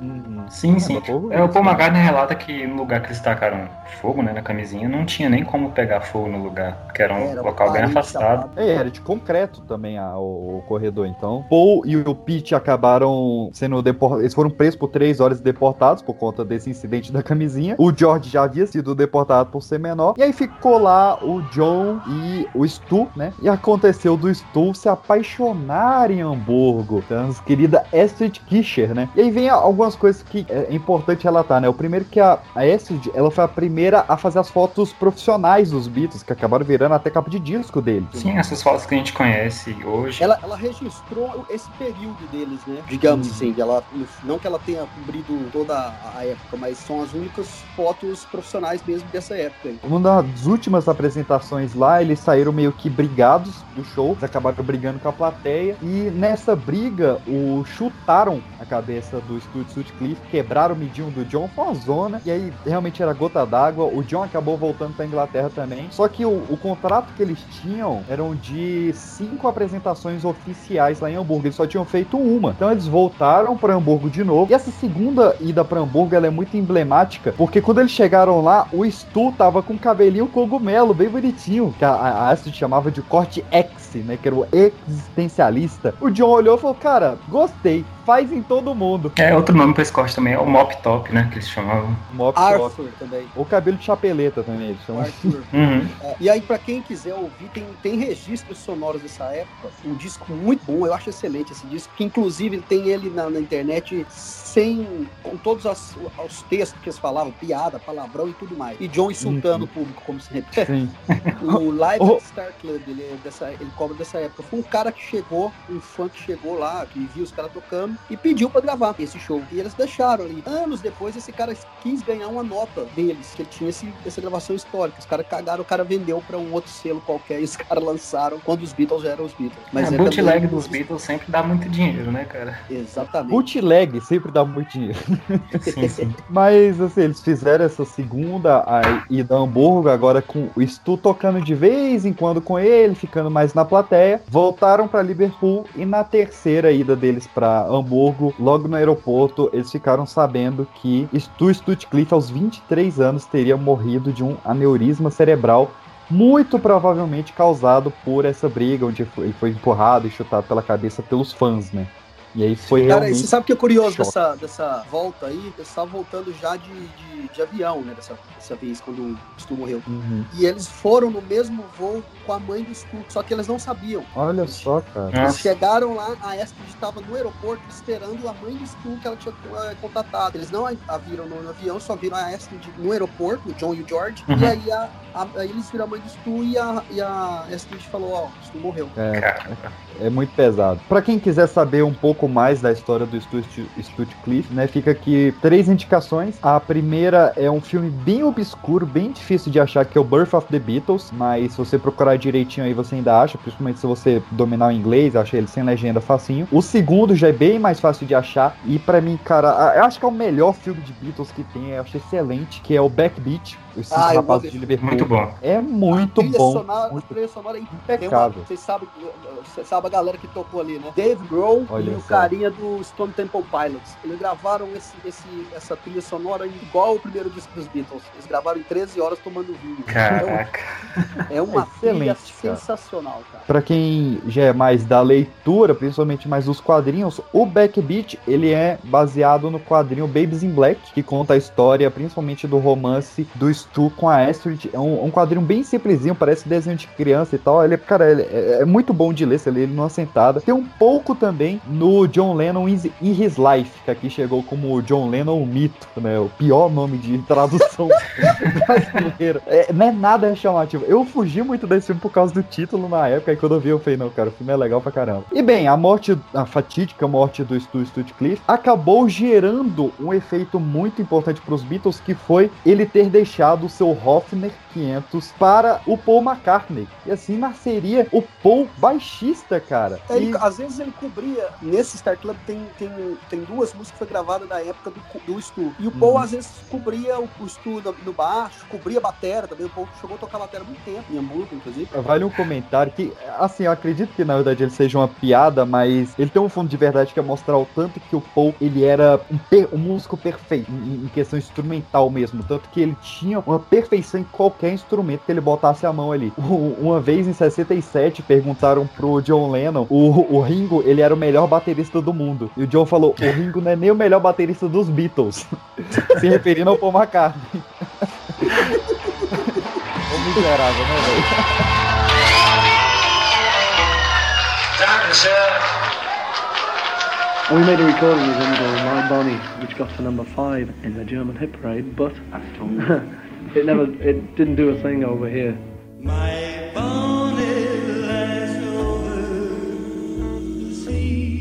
Sim, sim. mas povo- É, o Paul McCartney relata que no lugar que eles tacaram fogo, né, na camisinha, não tinha nem como pegar fogo no lugar, porque era um Era local bem afastado. É, era de concreto também a- o, o corredor, então. Paul e o Pete acabaram sendo deportados. Eles foram presos por três horas e deportados por conta desse incidente da camisinha. O George já havia sido deportado por ser menor. E aí ficou lá o John e o Stu, né? E aconteceu do Stu se apaixonar em Hamburgo. Então, nossa querida Astrid Kischer, né? E aí vem algumas coisas que é importante relatar, né? O primeiro que a, a Astrid, ela foi a primeira a fazer as fotos profissionais dos Beatles, que acabaram virando até capa de disco dele. Sim, essas fotos que a gente conhece hoje. Ela, ela registrou esse período deles, né? Digamos Uhum. assim, ela, não que ela tenha cobrido toda a época, mas são as únicas fotos profissionais mesmo dessa época. aí. Uma das últimas apresentações lá, eles saíram meio que brigados do show, eles acabaram brigando com a plateia, e nessa briga, o chutaram a cabeça do Stuart Sutcliffe, quebraram o midinho do John, foi uma zona, e aí realmente era gota d'água, o John acabou voltando pra Inglaterra também, só que o, o contrato que eles tinham eram de cinco apresentações oficiais lá em Hamburgo, eles só tinham feito uma, então eles voltaram pra Hamburgo de novo, e essa segunda ida pra Hamburgo, ela é muito emblemática, porque quando eles chegaram lá, o Stu tava com cabelinho cogumelo, bem bonitinho, que a, a a chamava de corte X, né, que era o existencialista. O John olhou e falou, cara, gostei, faz em todo mundo. É, outro nome pra esse corte também é o Mop Top, né? Que eles chamavam. Mop top. Arthur também. Ou cabelo de chapeleta também, eles o chamam. Arthur. Uhum. É, e aí, pra quem quiser ouvir, tem, tem registros sonoros dessa época. Um disco muito bom, eu acho excelente esse disco, que inclusive tem ele na, na internet sem. com todos as- os textos que eles falavam, piada, palavrão e tudo mais. E John insultando o público, como sempre. Sim. O Live Oh. Star Club, ele, é dessa, ele cobra dessa época. Foi um cara que chegou, um fã que chegou lá, que viu os caras tocando e pediu pra gravar esse show. E eles deixaram ali. Anos depois, esse cara quis ganhar uma nota deles, que ele tinha esse, essa gravação histórica. Os caras cagaram, o cara vendeu pra um outro selo qualquer e os caras lançaram quando os Beatles já eram os Beatles. Mas é é, bootleg também- dos Beatles sempre dá muito dinheiro, né, cara? Exatamente. Bootleg sempre dá muito dinheiro. Sim, sim. Mas, assim, eles fizeram essa segunda a ida a Hamburgo, agora com o Stu tocando de vez em quando com ele, ficando mais na plateia. Voltaram para Liverpool e na terceira ida deles para Hamburgo, logo no aeroporto, eles ficaram sabendo que Stu Stutcliffe, aos 23 anos, teria morrido de um aneurisma cerebral. Muito provavelmente causado por essa briga, onde ele foi empurrado e chutado pela cabeça pelos fãs, né? E aí foi Cara, realmente. você sabe o que é curioso choque. dessa, dessa volta aí? Eles estavam voltando já de, de, de avião, né? Dessa, dessa vez, quando o Stu morreu. Uhum. E eles foram no mesmo voo com a mãe do Stu, só que eles não sabiam. Olha só, cara. Eles Nossa. chegaram lá, a Astrid estava no aeroporto esperando a mãe do Stu que ela tinha eh, contatado. Eles não a, viram no, no avião, só viram a Astrid no aeroporto, o John e o George. Uhum. E aí, a, a- aí eles viram a mãe do Stu e a, e a Astrid falou: Ó, o Stu morreu. É, Cara, é muito pesado. Pra quem quiser saber um pouco mais da história do Cliff, né, fica aqui três indicações. A primeira é um filme bem obscuro, bem difícil de achar, que é o Birth of the Beatles, mas se você procurar direitinho aí você ainda acha, principalmente se você dominar o inglês, acha ele sem legenda facinho. O segundo já é bem mais fácil de achar e pra mim, cara, eu acho que é o melhor filme de Beatles que tem, eu acho excelente, que é o Backbeat, Ah, rapazes vou de ver. Liverpool. muito bom. É muito a bom. Sonora, muito A trilha sonora é impecável. vocês sabem, você sabe a galera que tocou ali, né? Dave Grohl Olha e o só. carinha do Stone Temple Pilots. Eles gravaram esse, esse, essa trilha sonora igual o primeiro disco dos Beatles. Eles gravaram em 13 horas tomando vinho. Caraca. É uma trilha cara. sensacional, cara. Pra quem já é mais da leitura, principalmente mais dos quadrinhos, o Backbeat ele é baseado no quadrinho Babies in Black, que conta a história principalmente do romance do Stu com a Astrid. É um, um quadrinho bem simplesinho, parece desenho de criança e tal. Ele, cara, ele é, é muito bom de ler, você lê ele numa sentada. Tem um pouco também no John Lennon in in His Life, que aqui chegou como John Lennon o mito, né? O pior nome de tradução brasileira. É, não é nada chamativo. Eu fugi muito desse filme por causa do título na época, e quando eu vi, eu falei, não, cara, o filme é legal pra caramba. E bem, a morte, a fatídica morte do Stu Cliff acabou gerando um efeito muito importante pros Beatles, que foi ele ter deixado o seu Hofner 500 para o Paul McCartney. E assim nasceria o Paul baixista, cara. Ele- E- às vezes ele cobria. Nesse Star Club tem, tem, tem duas músicas que foi gravada da época do, do Stu. E o Paul Uhum. às vezes cobria o, o Stu no, baixo, cobria a batera também. O Paul chegou a tocar batera há muito tempo, em Hamburgo, inclusive. Vale um comentário que, assim, eu acredito que na verdade ele seja uma piada, mas ele tem um fundo de verdade que é mostrar o tanto que o Paul ele era um, per- um músico perfeito em, em questão instrumental mesmo, tanto que ele tinha uma perfeição em qualquer instrumento que ele botasse a mão ali. Uma vez em 67 perguntaram pro John Lennon, o, o Ringo ele era o melhor baterista do mundo e o John falou, o Ringo não é nem o melhor baterista dos Beatles, se referindo ao Paul McCartney. o miserável, né, velho? We made a recording of Indigo My Bonnie, which got to number five in the German hit parade, but it never, it didn't do a thing over here.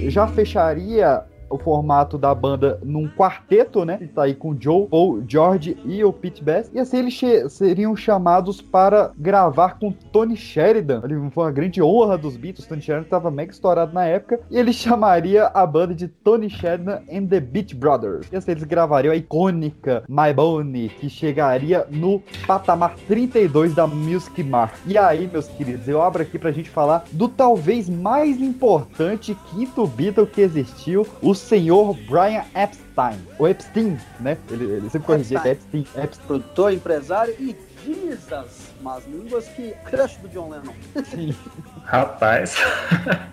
já fecharia o formato da banda num quarteto, né? Que tá aí com o Joe, Paul, George e o Pete Best. E assim eles seriam chamados para gravar com Tony Sheridan. Foi uma grande honra dos Beatles. Tony Sheridan estava mega estourado na época. E ele chamaria a banda de Tony Sheridan and the Beat Brothers. E assim eles gravariam a icônica My Bonnie, que chegaria no patamar 32 da Music Mark. E aí, meus queridos, eu abro aqui pra gente falar do talvez mais importante quinto Beatle que existiu, o senhor Brian Epstein. O Epstein, né? Ele, ele sempre corrigia que é Epstein. Epstein. Produtor, empresário e diz as más línguas que crush do John Lennon. Sim. Rapaz.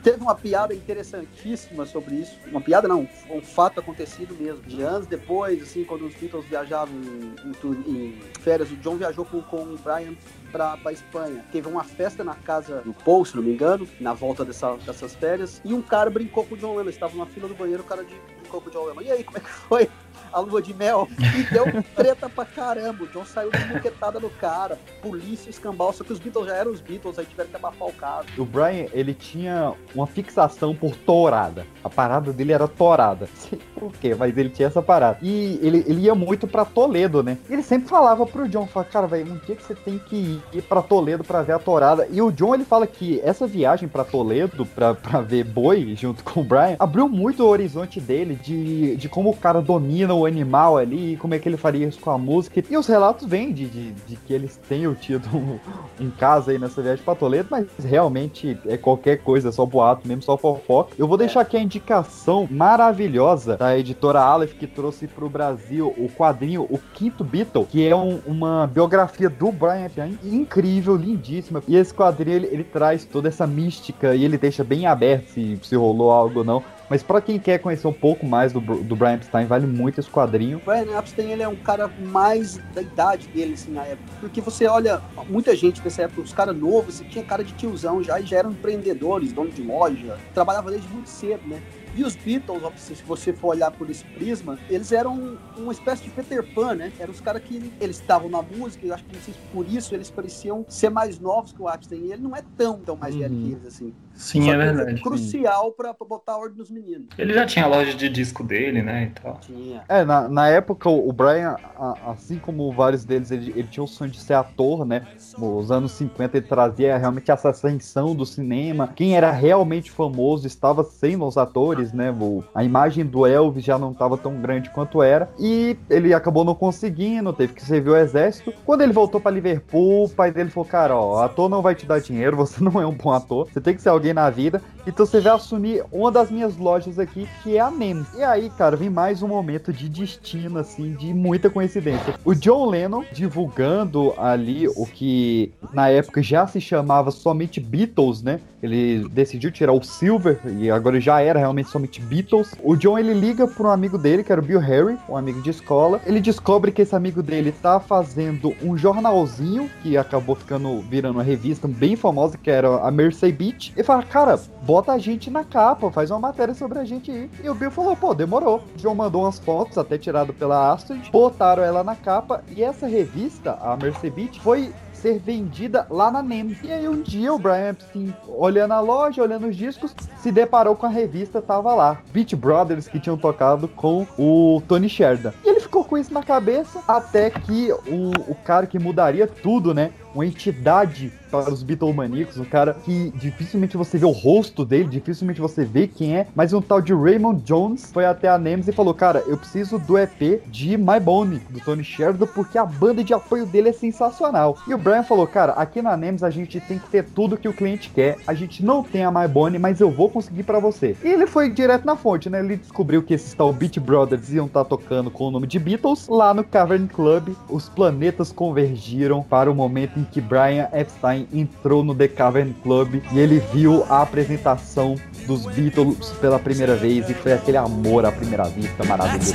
Teve uma piada interessantíssima sobre isso. Uma piada não, um fato acontecido mesmo. De anos depois, assim, quando os Beatles viajavam em, em em férias, o John viajou com, com o Brian pra, pra Espanha. Teve uma festa na casa do Paul, se não me engano, na volta dessa- dessas férias, e um cara brincou com o John Lennon. Eles estavam na fila do banheiro, o cara de- brincou com o John Lennon. E aí, como é que foi? A lua de mel e deu treta pra caramba. O John saiu de no cara, polícia, escambau. Só que os Beatles já eram os Beatles, aí tiveram que abafar o caso. O Brian, ele tinha uma fixação por tourada. A parada dele era tourada. Sei por quê, mas ele tinha essa parada. E ele, ele ia muito pra Toledo, né? Ele sempre falava pro John, falava, cara, velho, um dia que você tem que ir pra Toledo pra ver a tourada. E o John, ele fala que essa viagem pra Toledo, pra, pra ver boi junto com o Brian, abriu muito o horizonte dele de, de como o cara domina o animal ali, e como é que ele faria isso com a música. E os relatos vêm de, de, de que eles tenham tido um, um caso aí nessa viagem pra Toledo, mas realmente é qualquer coisa, é só boato mesmo, só fofoca. Eu vou deixar aqui a indicação maravilhosa da editora Aleph, que trouxe pro Brasil o quadrinho O Quinto Beatle, que é um- uma biografia do Brian Epstein, incrível, lindíssima. E esse quadrinho, ele, ele traz toda essa mística e ele deixa bem aberto se, se rolou algo ou não. Mas pra quem quer conhecer um pouco mais do, do Brian Epstein, vale muito esse quadrinho. O Brian Epstein ele é um cara mais da idade dele assim, na época. Porque você olha, muita gente nessa época, os caras novos, você tinha cara de tiozão já e já eram empreendedores, donos de loja, trabalhava desde muito cedo, né? E os Beatles, se você for olhar por esse prisma, eles eram uma espécie de Peter Pan, né? Eram os caras que eles estavam na música, eu acho que por isso eles pareciam ser mais novos que o Epstein. E ele não é tão, tão mais velho que eles, assim. Sim, é ele verdade. foi crucial pra, pra botar ordem nos meninos. Ele já tinha a loja de disco dele, né, e tal. Tinha. É, na, na época o o Brian, a- assim como vários deles, ele, ele tinha o sonho de ser ator, né? Nos anos 50 ele trazia realmente essa ascensão do cinema. Quem era realmente famoso estava sendo os atores, né? O- a imagem do Elvis já não estava tão grande quanto era. E ele acabou não conseguindo, teve que servir o exército. Quando ele voltou para Liverpool, o pai dele falou: Cara, ó, ator não vai te dar dinheiro, você não é um bom ator, você tem que ser alguém na vida. Então você vai assumir uma das minhas lojas aqui, que é a NEM. E aí, cara, vem mais um momento de destino, assim, de muita coincidência. O John Lennon divulgando ali o que na época já se chamava somente Beatles, né? Ele decidiu tirar o Silver e agora já era realmente somente Beatles. O John ele liga para um amigo dele, que era o Bill Harry, um amigo de escola. Ele descobre que esse amigo dele tá fazendo um jornalzinho que acabou ficando virando uma revista bem famosa, que era a Mercy Beach. E fala, cara, bota a gente na capa, faz uma matéria sobre a gente aí. E o Bill falou, pô, demorou. O John mandou umas fotos, até tirado pela Astrid, botaram ela na capa. E essa revista, a Mercy Beach, foi ser vendida lá na NEM. E aí um dia o Brian Epstein, olhando a loja, olhando os discos, se deparou com a revista, tava lá. Beach Brothers que tinham tocado com o Tony Sheridan. E ele ficou com isso na cabeça até que o, o cara que mudaria tudo, né? Uma entidade para os Beatlemaníacos, um cara que dificilmente você vê o rosto dele, dificilmente você vê quem é, mas um tal de Raymond Jones foi até a Nemes e falou: Cara, eu preciso do EP de My Bone, do Tony Sheridan, porque a banda de apoio dele é sensacional. E o Brian falou: Cara, aqui na Nemes a gente tem que ter tudo que o cliente quer, a gente não tem a My Bone, mas eu vou conseguir para você. E ele foi direto na fonte, né? Ele descobriu que esses tal Beat Brothers iam estar tocando com o nome de Beatles lá no Cavern Club. Os planetas convergiram para o momento em que Brian Epstein entrou no The Cavern Club e ele viu a apresentação dos Beatles pela primeira vez e foi aquele amor à primeira vista maravilhoso.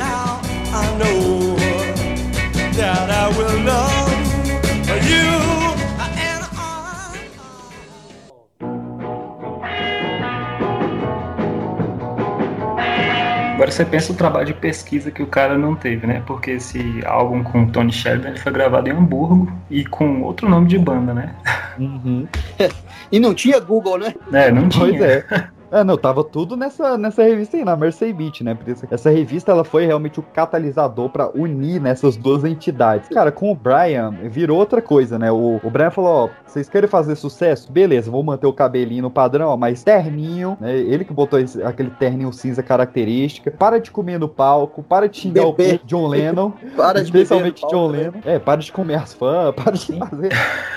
Agora você pensa o trabalho de pesquisa que o cara não teve, né? Porque esse álbum com o Tony Sheridan ele foi gravado em Hamburgo e com outro nome de banda, né? Uhum. E não tinha Google, né? É, não tinha. Pois é. É, não, tava tudo nessa, nessa revista aí, na Mercy Beat, né? Porque essa- essa revista, ela foi realmente o catalisador pra unir nessas duas entidades. Cara, com o Brian, virou outra coisa, né? O, o Brian falou, ó, vocês querem fazer sucesso? Beleza, vou manter o cabelinho no padrão, ó, mas terninho, né? Ele que botou esse- aquele terninho cinza característica. Para de comer no palco, para de xingar o Beber. John Lennon. Para de beber Especialmente no John palco, né? Lennon. É, para de comer as fãs, para de fazer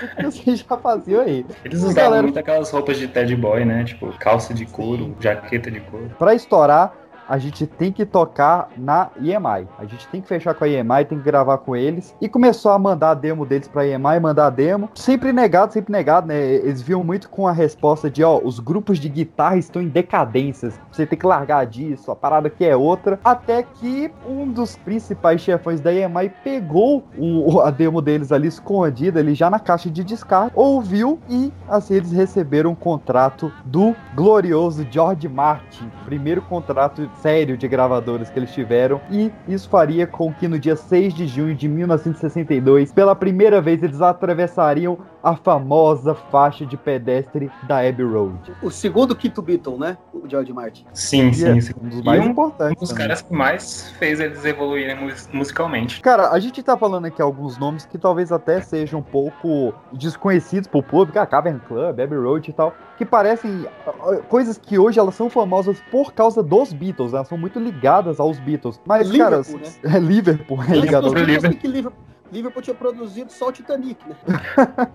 o que vocês já faziam aí. Eles usavam galera, muito aquelas roupas de Ted Boy, né? Tipo, calça de couro, jaqueta de couro. Pra estourar, a gente tem que tocar na EMI. A gente tem que fechar com a EMI, tem que gravar com eles. E começou a mandar a demo deles pra EMI, mandar a demo. Sempre negado, sempre negado, né? Eles viam muito com a resposta de, ó, os grupos de guitarra estão em decadências. Você tem que largar disso, a parada aqui é outra. Até que um dos principais chefões da EMI pegou o- a demo deles ali escondida, ali já na caixa de descarga, ouviu e assim eles receberam um contrato do glorioso George Martin, primeiro contrato sério de gravadoras que eles tiveram, e isso faria com que no dia 6 de junho de 1962, pela primeira vez eles atravessariam a famosa faixa de pedestre da Abbey Road. O segundo quinto Beatle, né? O George Martin. Sim, E sim, é sim. um dos E mais um- importantes. Um dos também. caras que mais fez eles evoluírem mus- musicalmente. Cara, a gente tá falando aqui alguns nomes que talvez até sejam um pouco desconhecidos pro público, a Cavern Club, Abbey Road e tal, que parecem ah, coisas que hoje elas são famosas por causa dos Beatles, elas são muito ligadas aos Beatles. Mas, cara, Liverpool, né? é Liverpool, é ligado aos Beatles. assim Liverpool, Liverpool tinha produzido só o Titanic, né?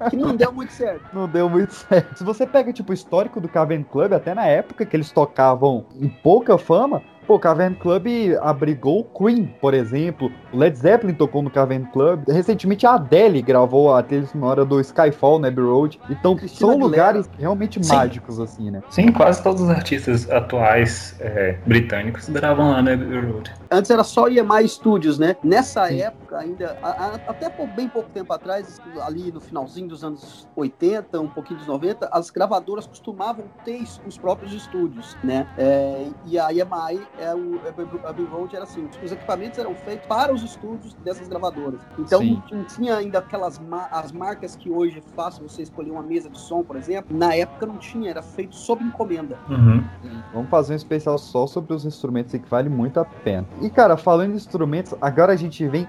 que não deu muito certo. Não deu muito certo. Se você pega, tipo, o histórico do Cavern Club, até na época que eles tocavam em pouca fama, Pô, o Cavern Club abrigou o Queen, por exemplo. O Led Zeppelin tocou no Cavern Club. Recentemente a Adele gravou a trilha sonora do Skyfall, né, Abbey Road. Então Cristina são Aguilera. lugares realmente Sim. mágicos, assim, né? Sim, quase todos os artistas atuais é, britânicos gravam lá na Abbey Road. Antes era só EMI Studios, né? Nessa época, ainda, a- a- até por bem pouco tempo atrás, ali no finalzinho dos anos 80, um pouquinho dos 90, as gravadoras costumavam ter os- os próprios estúdios, né? É, e a EMI, é o a Abbey Road era assim, os equipamentos eram feitos para os estúdios dessas gravadoras. Então Sim. não tinha ainda aquelas ma- as marcas que hoje é fácil você escolher uma mesa de som, por exemplo. Na época não tinha, era feito sob encomenda. Uhum. Vamos fazer um especial só sobre os instrumentos aí que vale muito a pena. E cara, falando em instrumentos, agora a gente vem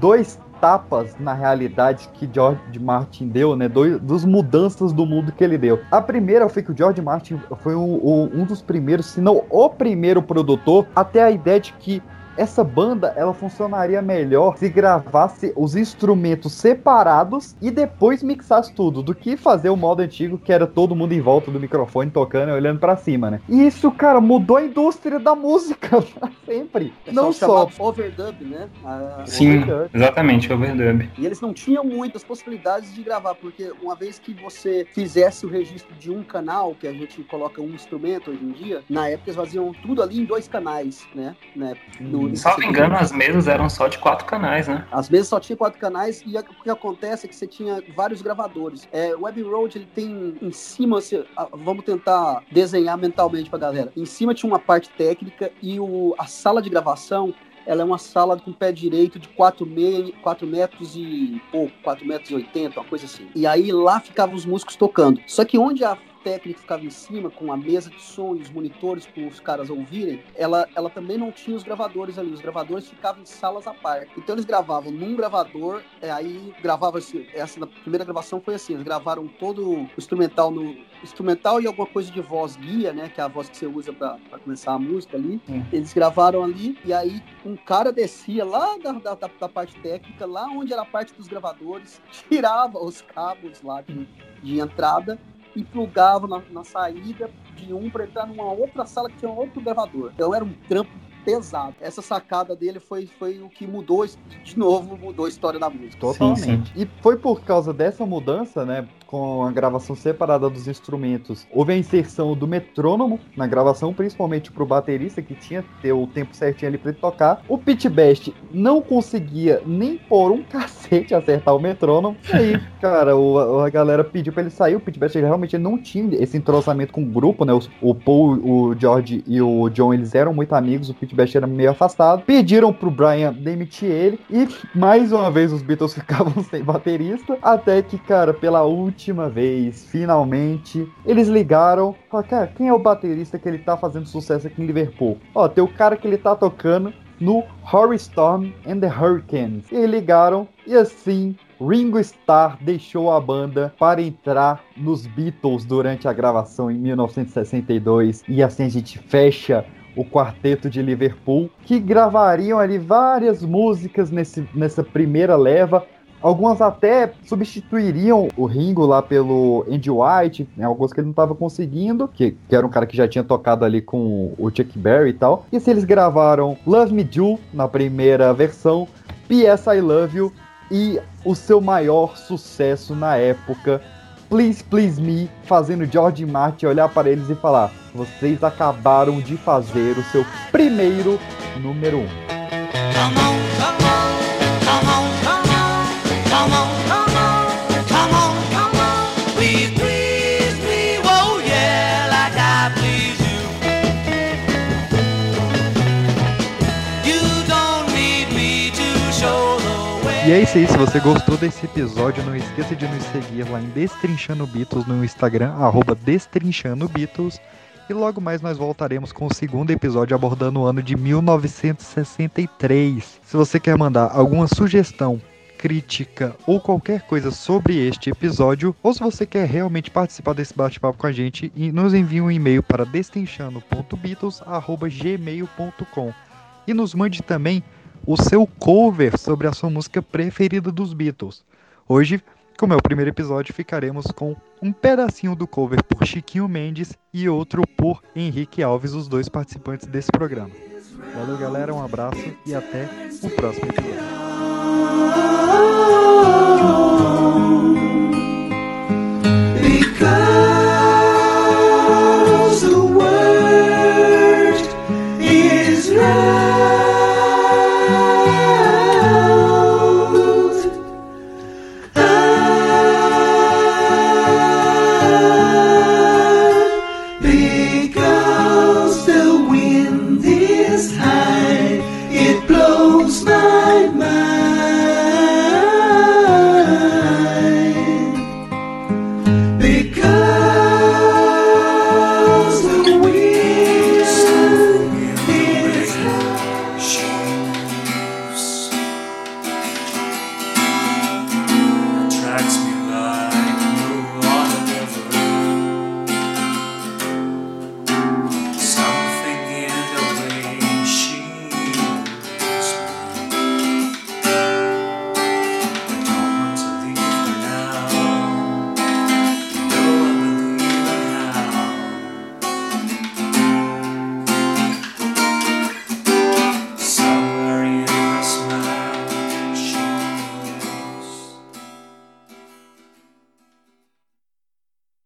dois tapas na realidade que George Martin deu, né? Dois, dos mudanças do mundo que ele deu. A primeira foi que o George Martin foi um, um dos primeiros, se não o primeiro produtor, até a ideia de que essa banda ela funcionaria melhor se gravasse os instrumentos separados e depois mixasse tudo, do que fazer o modo antigo que era todo mundo em volta do microfone tocando e olhando pra cima, né? E isso, cara, mudou a indústria da música pra sempre. É Não só overdub, né? A- Sim, Overdub. exatamente, overdub. E eles não tinham muitas possibilidades de gravar, porque uma vez que você fizesse o registro de um canal, que a gente coloca um instrumento hoje em dia, na época eles faziam tudo ali em dois canais, né? né? No- Salvo engano, as mesas eram só de quatro canais, né? As mesas só tinha quatro canais e o que acontece é que você tinha vários gravadores. É, o Abbey Road ele tem em cima, ah, vamos tentar desenhar mentalmente pra galera. Em cima tinha uma parte técnica e o, a sala de gravação ela é uma sala com pé direito de 4, mei, 4 metros e pouco, 4 metros e 80, uma coisa assim. E aí lá ficavam os músicos tocando. Só que onde a técnica ficava em cima, com a mesa de som e os monitores para os caras ouvirem, ela, ela também não tinha os gravadores ali. Os gravadores ficavam em salas à parte. Então eles gravavam num gravador, é, aí gravava esse- essa na primeira gravação foi assim, eles gravaram todo o instrumental no instrumental e alguma coisa de voz guia, né, que é a voz que você usa para começar a música ali. Hum. Eles gravaram ali e aí um cara descia lá da, da, da- da parte técnica, lá onde era a parte dos gravadores, tirava os cabos lá de, de entrada e plugava na, na saída de um para entrar numa outra sala que tinha um outro gravador. Então era um trampo pesado. Essa sacada dele foi, foi o que mudou, de novo, mudou a história da música. Totalmente. Sim, E foi por causa dessa mudança, né? Com a gravação separada dos instrumentos, houve a inserção do metrônomo na gravação, principalmente pro baterista, que tinha que ter o tempo certinho ali pra ele tocar. O Pit Best não conseguia nem por um cacete acertar o metrônomo. E aí, cara, o- a galera pediu pra ele sair. O Pit Best ele realmente não tinha esse entrosamento com o grupo, né? O Paul, o George e o John, eles eram muito amigos. O Pit Best era meio afastado. Pediram pro Brian demitir ele. E mais uma vez os Beatles ficavam sem baterista. Até que, cara, pela última vez, finalmente, eles ligaram. Falaram, cara, quem é o baterista que ele tá fazendo sucesso aqui em Liverpool? Ó, tem o cara que ele tá tocando no Horror Storm and the Hurricanes. E ligaram e assim Ringo Starr deixou a banda para entrar nos Beatles durante a gravação em 1962 e assim a gente fecha o quarteto de Liverpool que gravariam ali várias músicas nesse, nessa primeira leva. Algumas até substituiriam o Ringo lá pelo Andy White, né, algumas que ele não estava conseguindo, que, que era um cara que já tinha tocado ali com o Chuck Berry e tal. E se eles gravaram Love Me Do na primeira versão, P.S. I Love You e o seu maior sucesso na época, Please Please Me, fazendo George Martin olhar para eles e falar: vocês acabaram de fazer o seu primeiro número um. E é isso aí, se você gostou desse episódio, não esqueça de nos seguir lá em Destrinchando Beatles no Instagram, arroba Destrinchando Beatles. E logo mais nós voltaremos com o segundo episódio abordando o ano de 1963. Se você quer mandar alguma sugestão, crítica ou qualquer coisa sobre este episódio, ou se você quer realmente participar desse bate-papo com a gente, nos envie um e-mail para destrinchando.beatles.gmail.com e nos mande também o seu cover sobre a sua música preferida dos Beatles. Hoje, como é o primeiro episódio, ficaremos com um pedacinho do cover por Chiquinho Mendes e outro por Henrique Alves, os dois participantes desse programa. Valeu, galera, um abraço e até o próximo episódio. Oh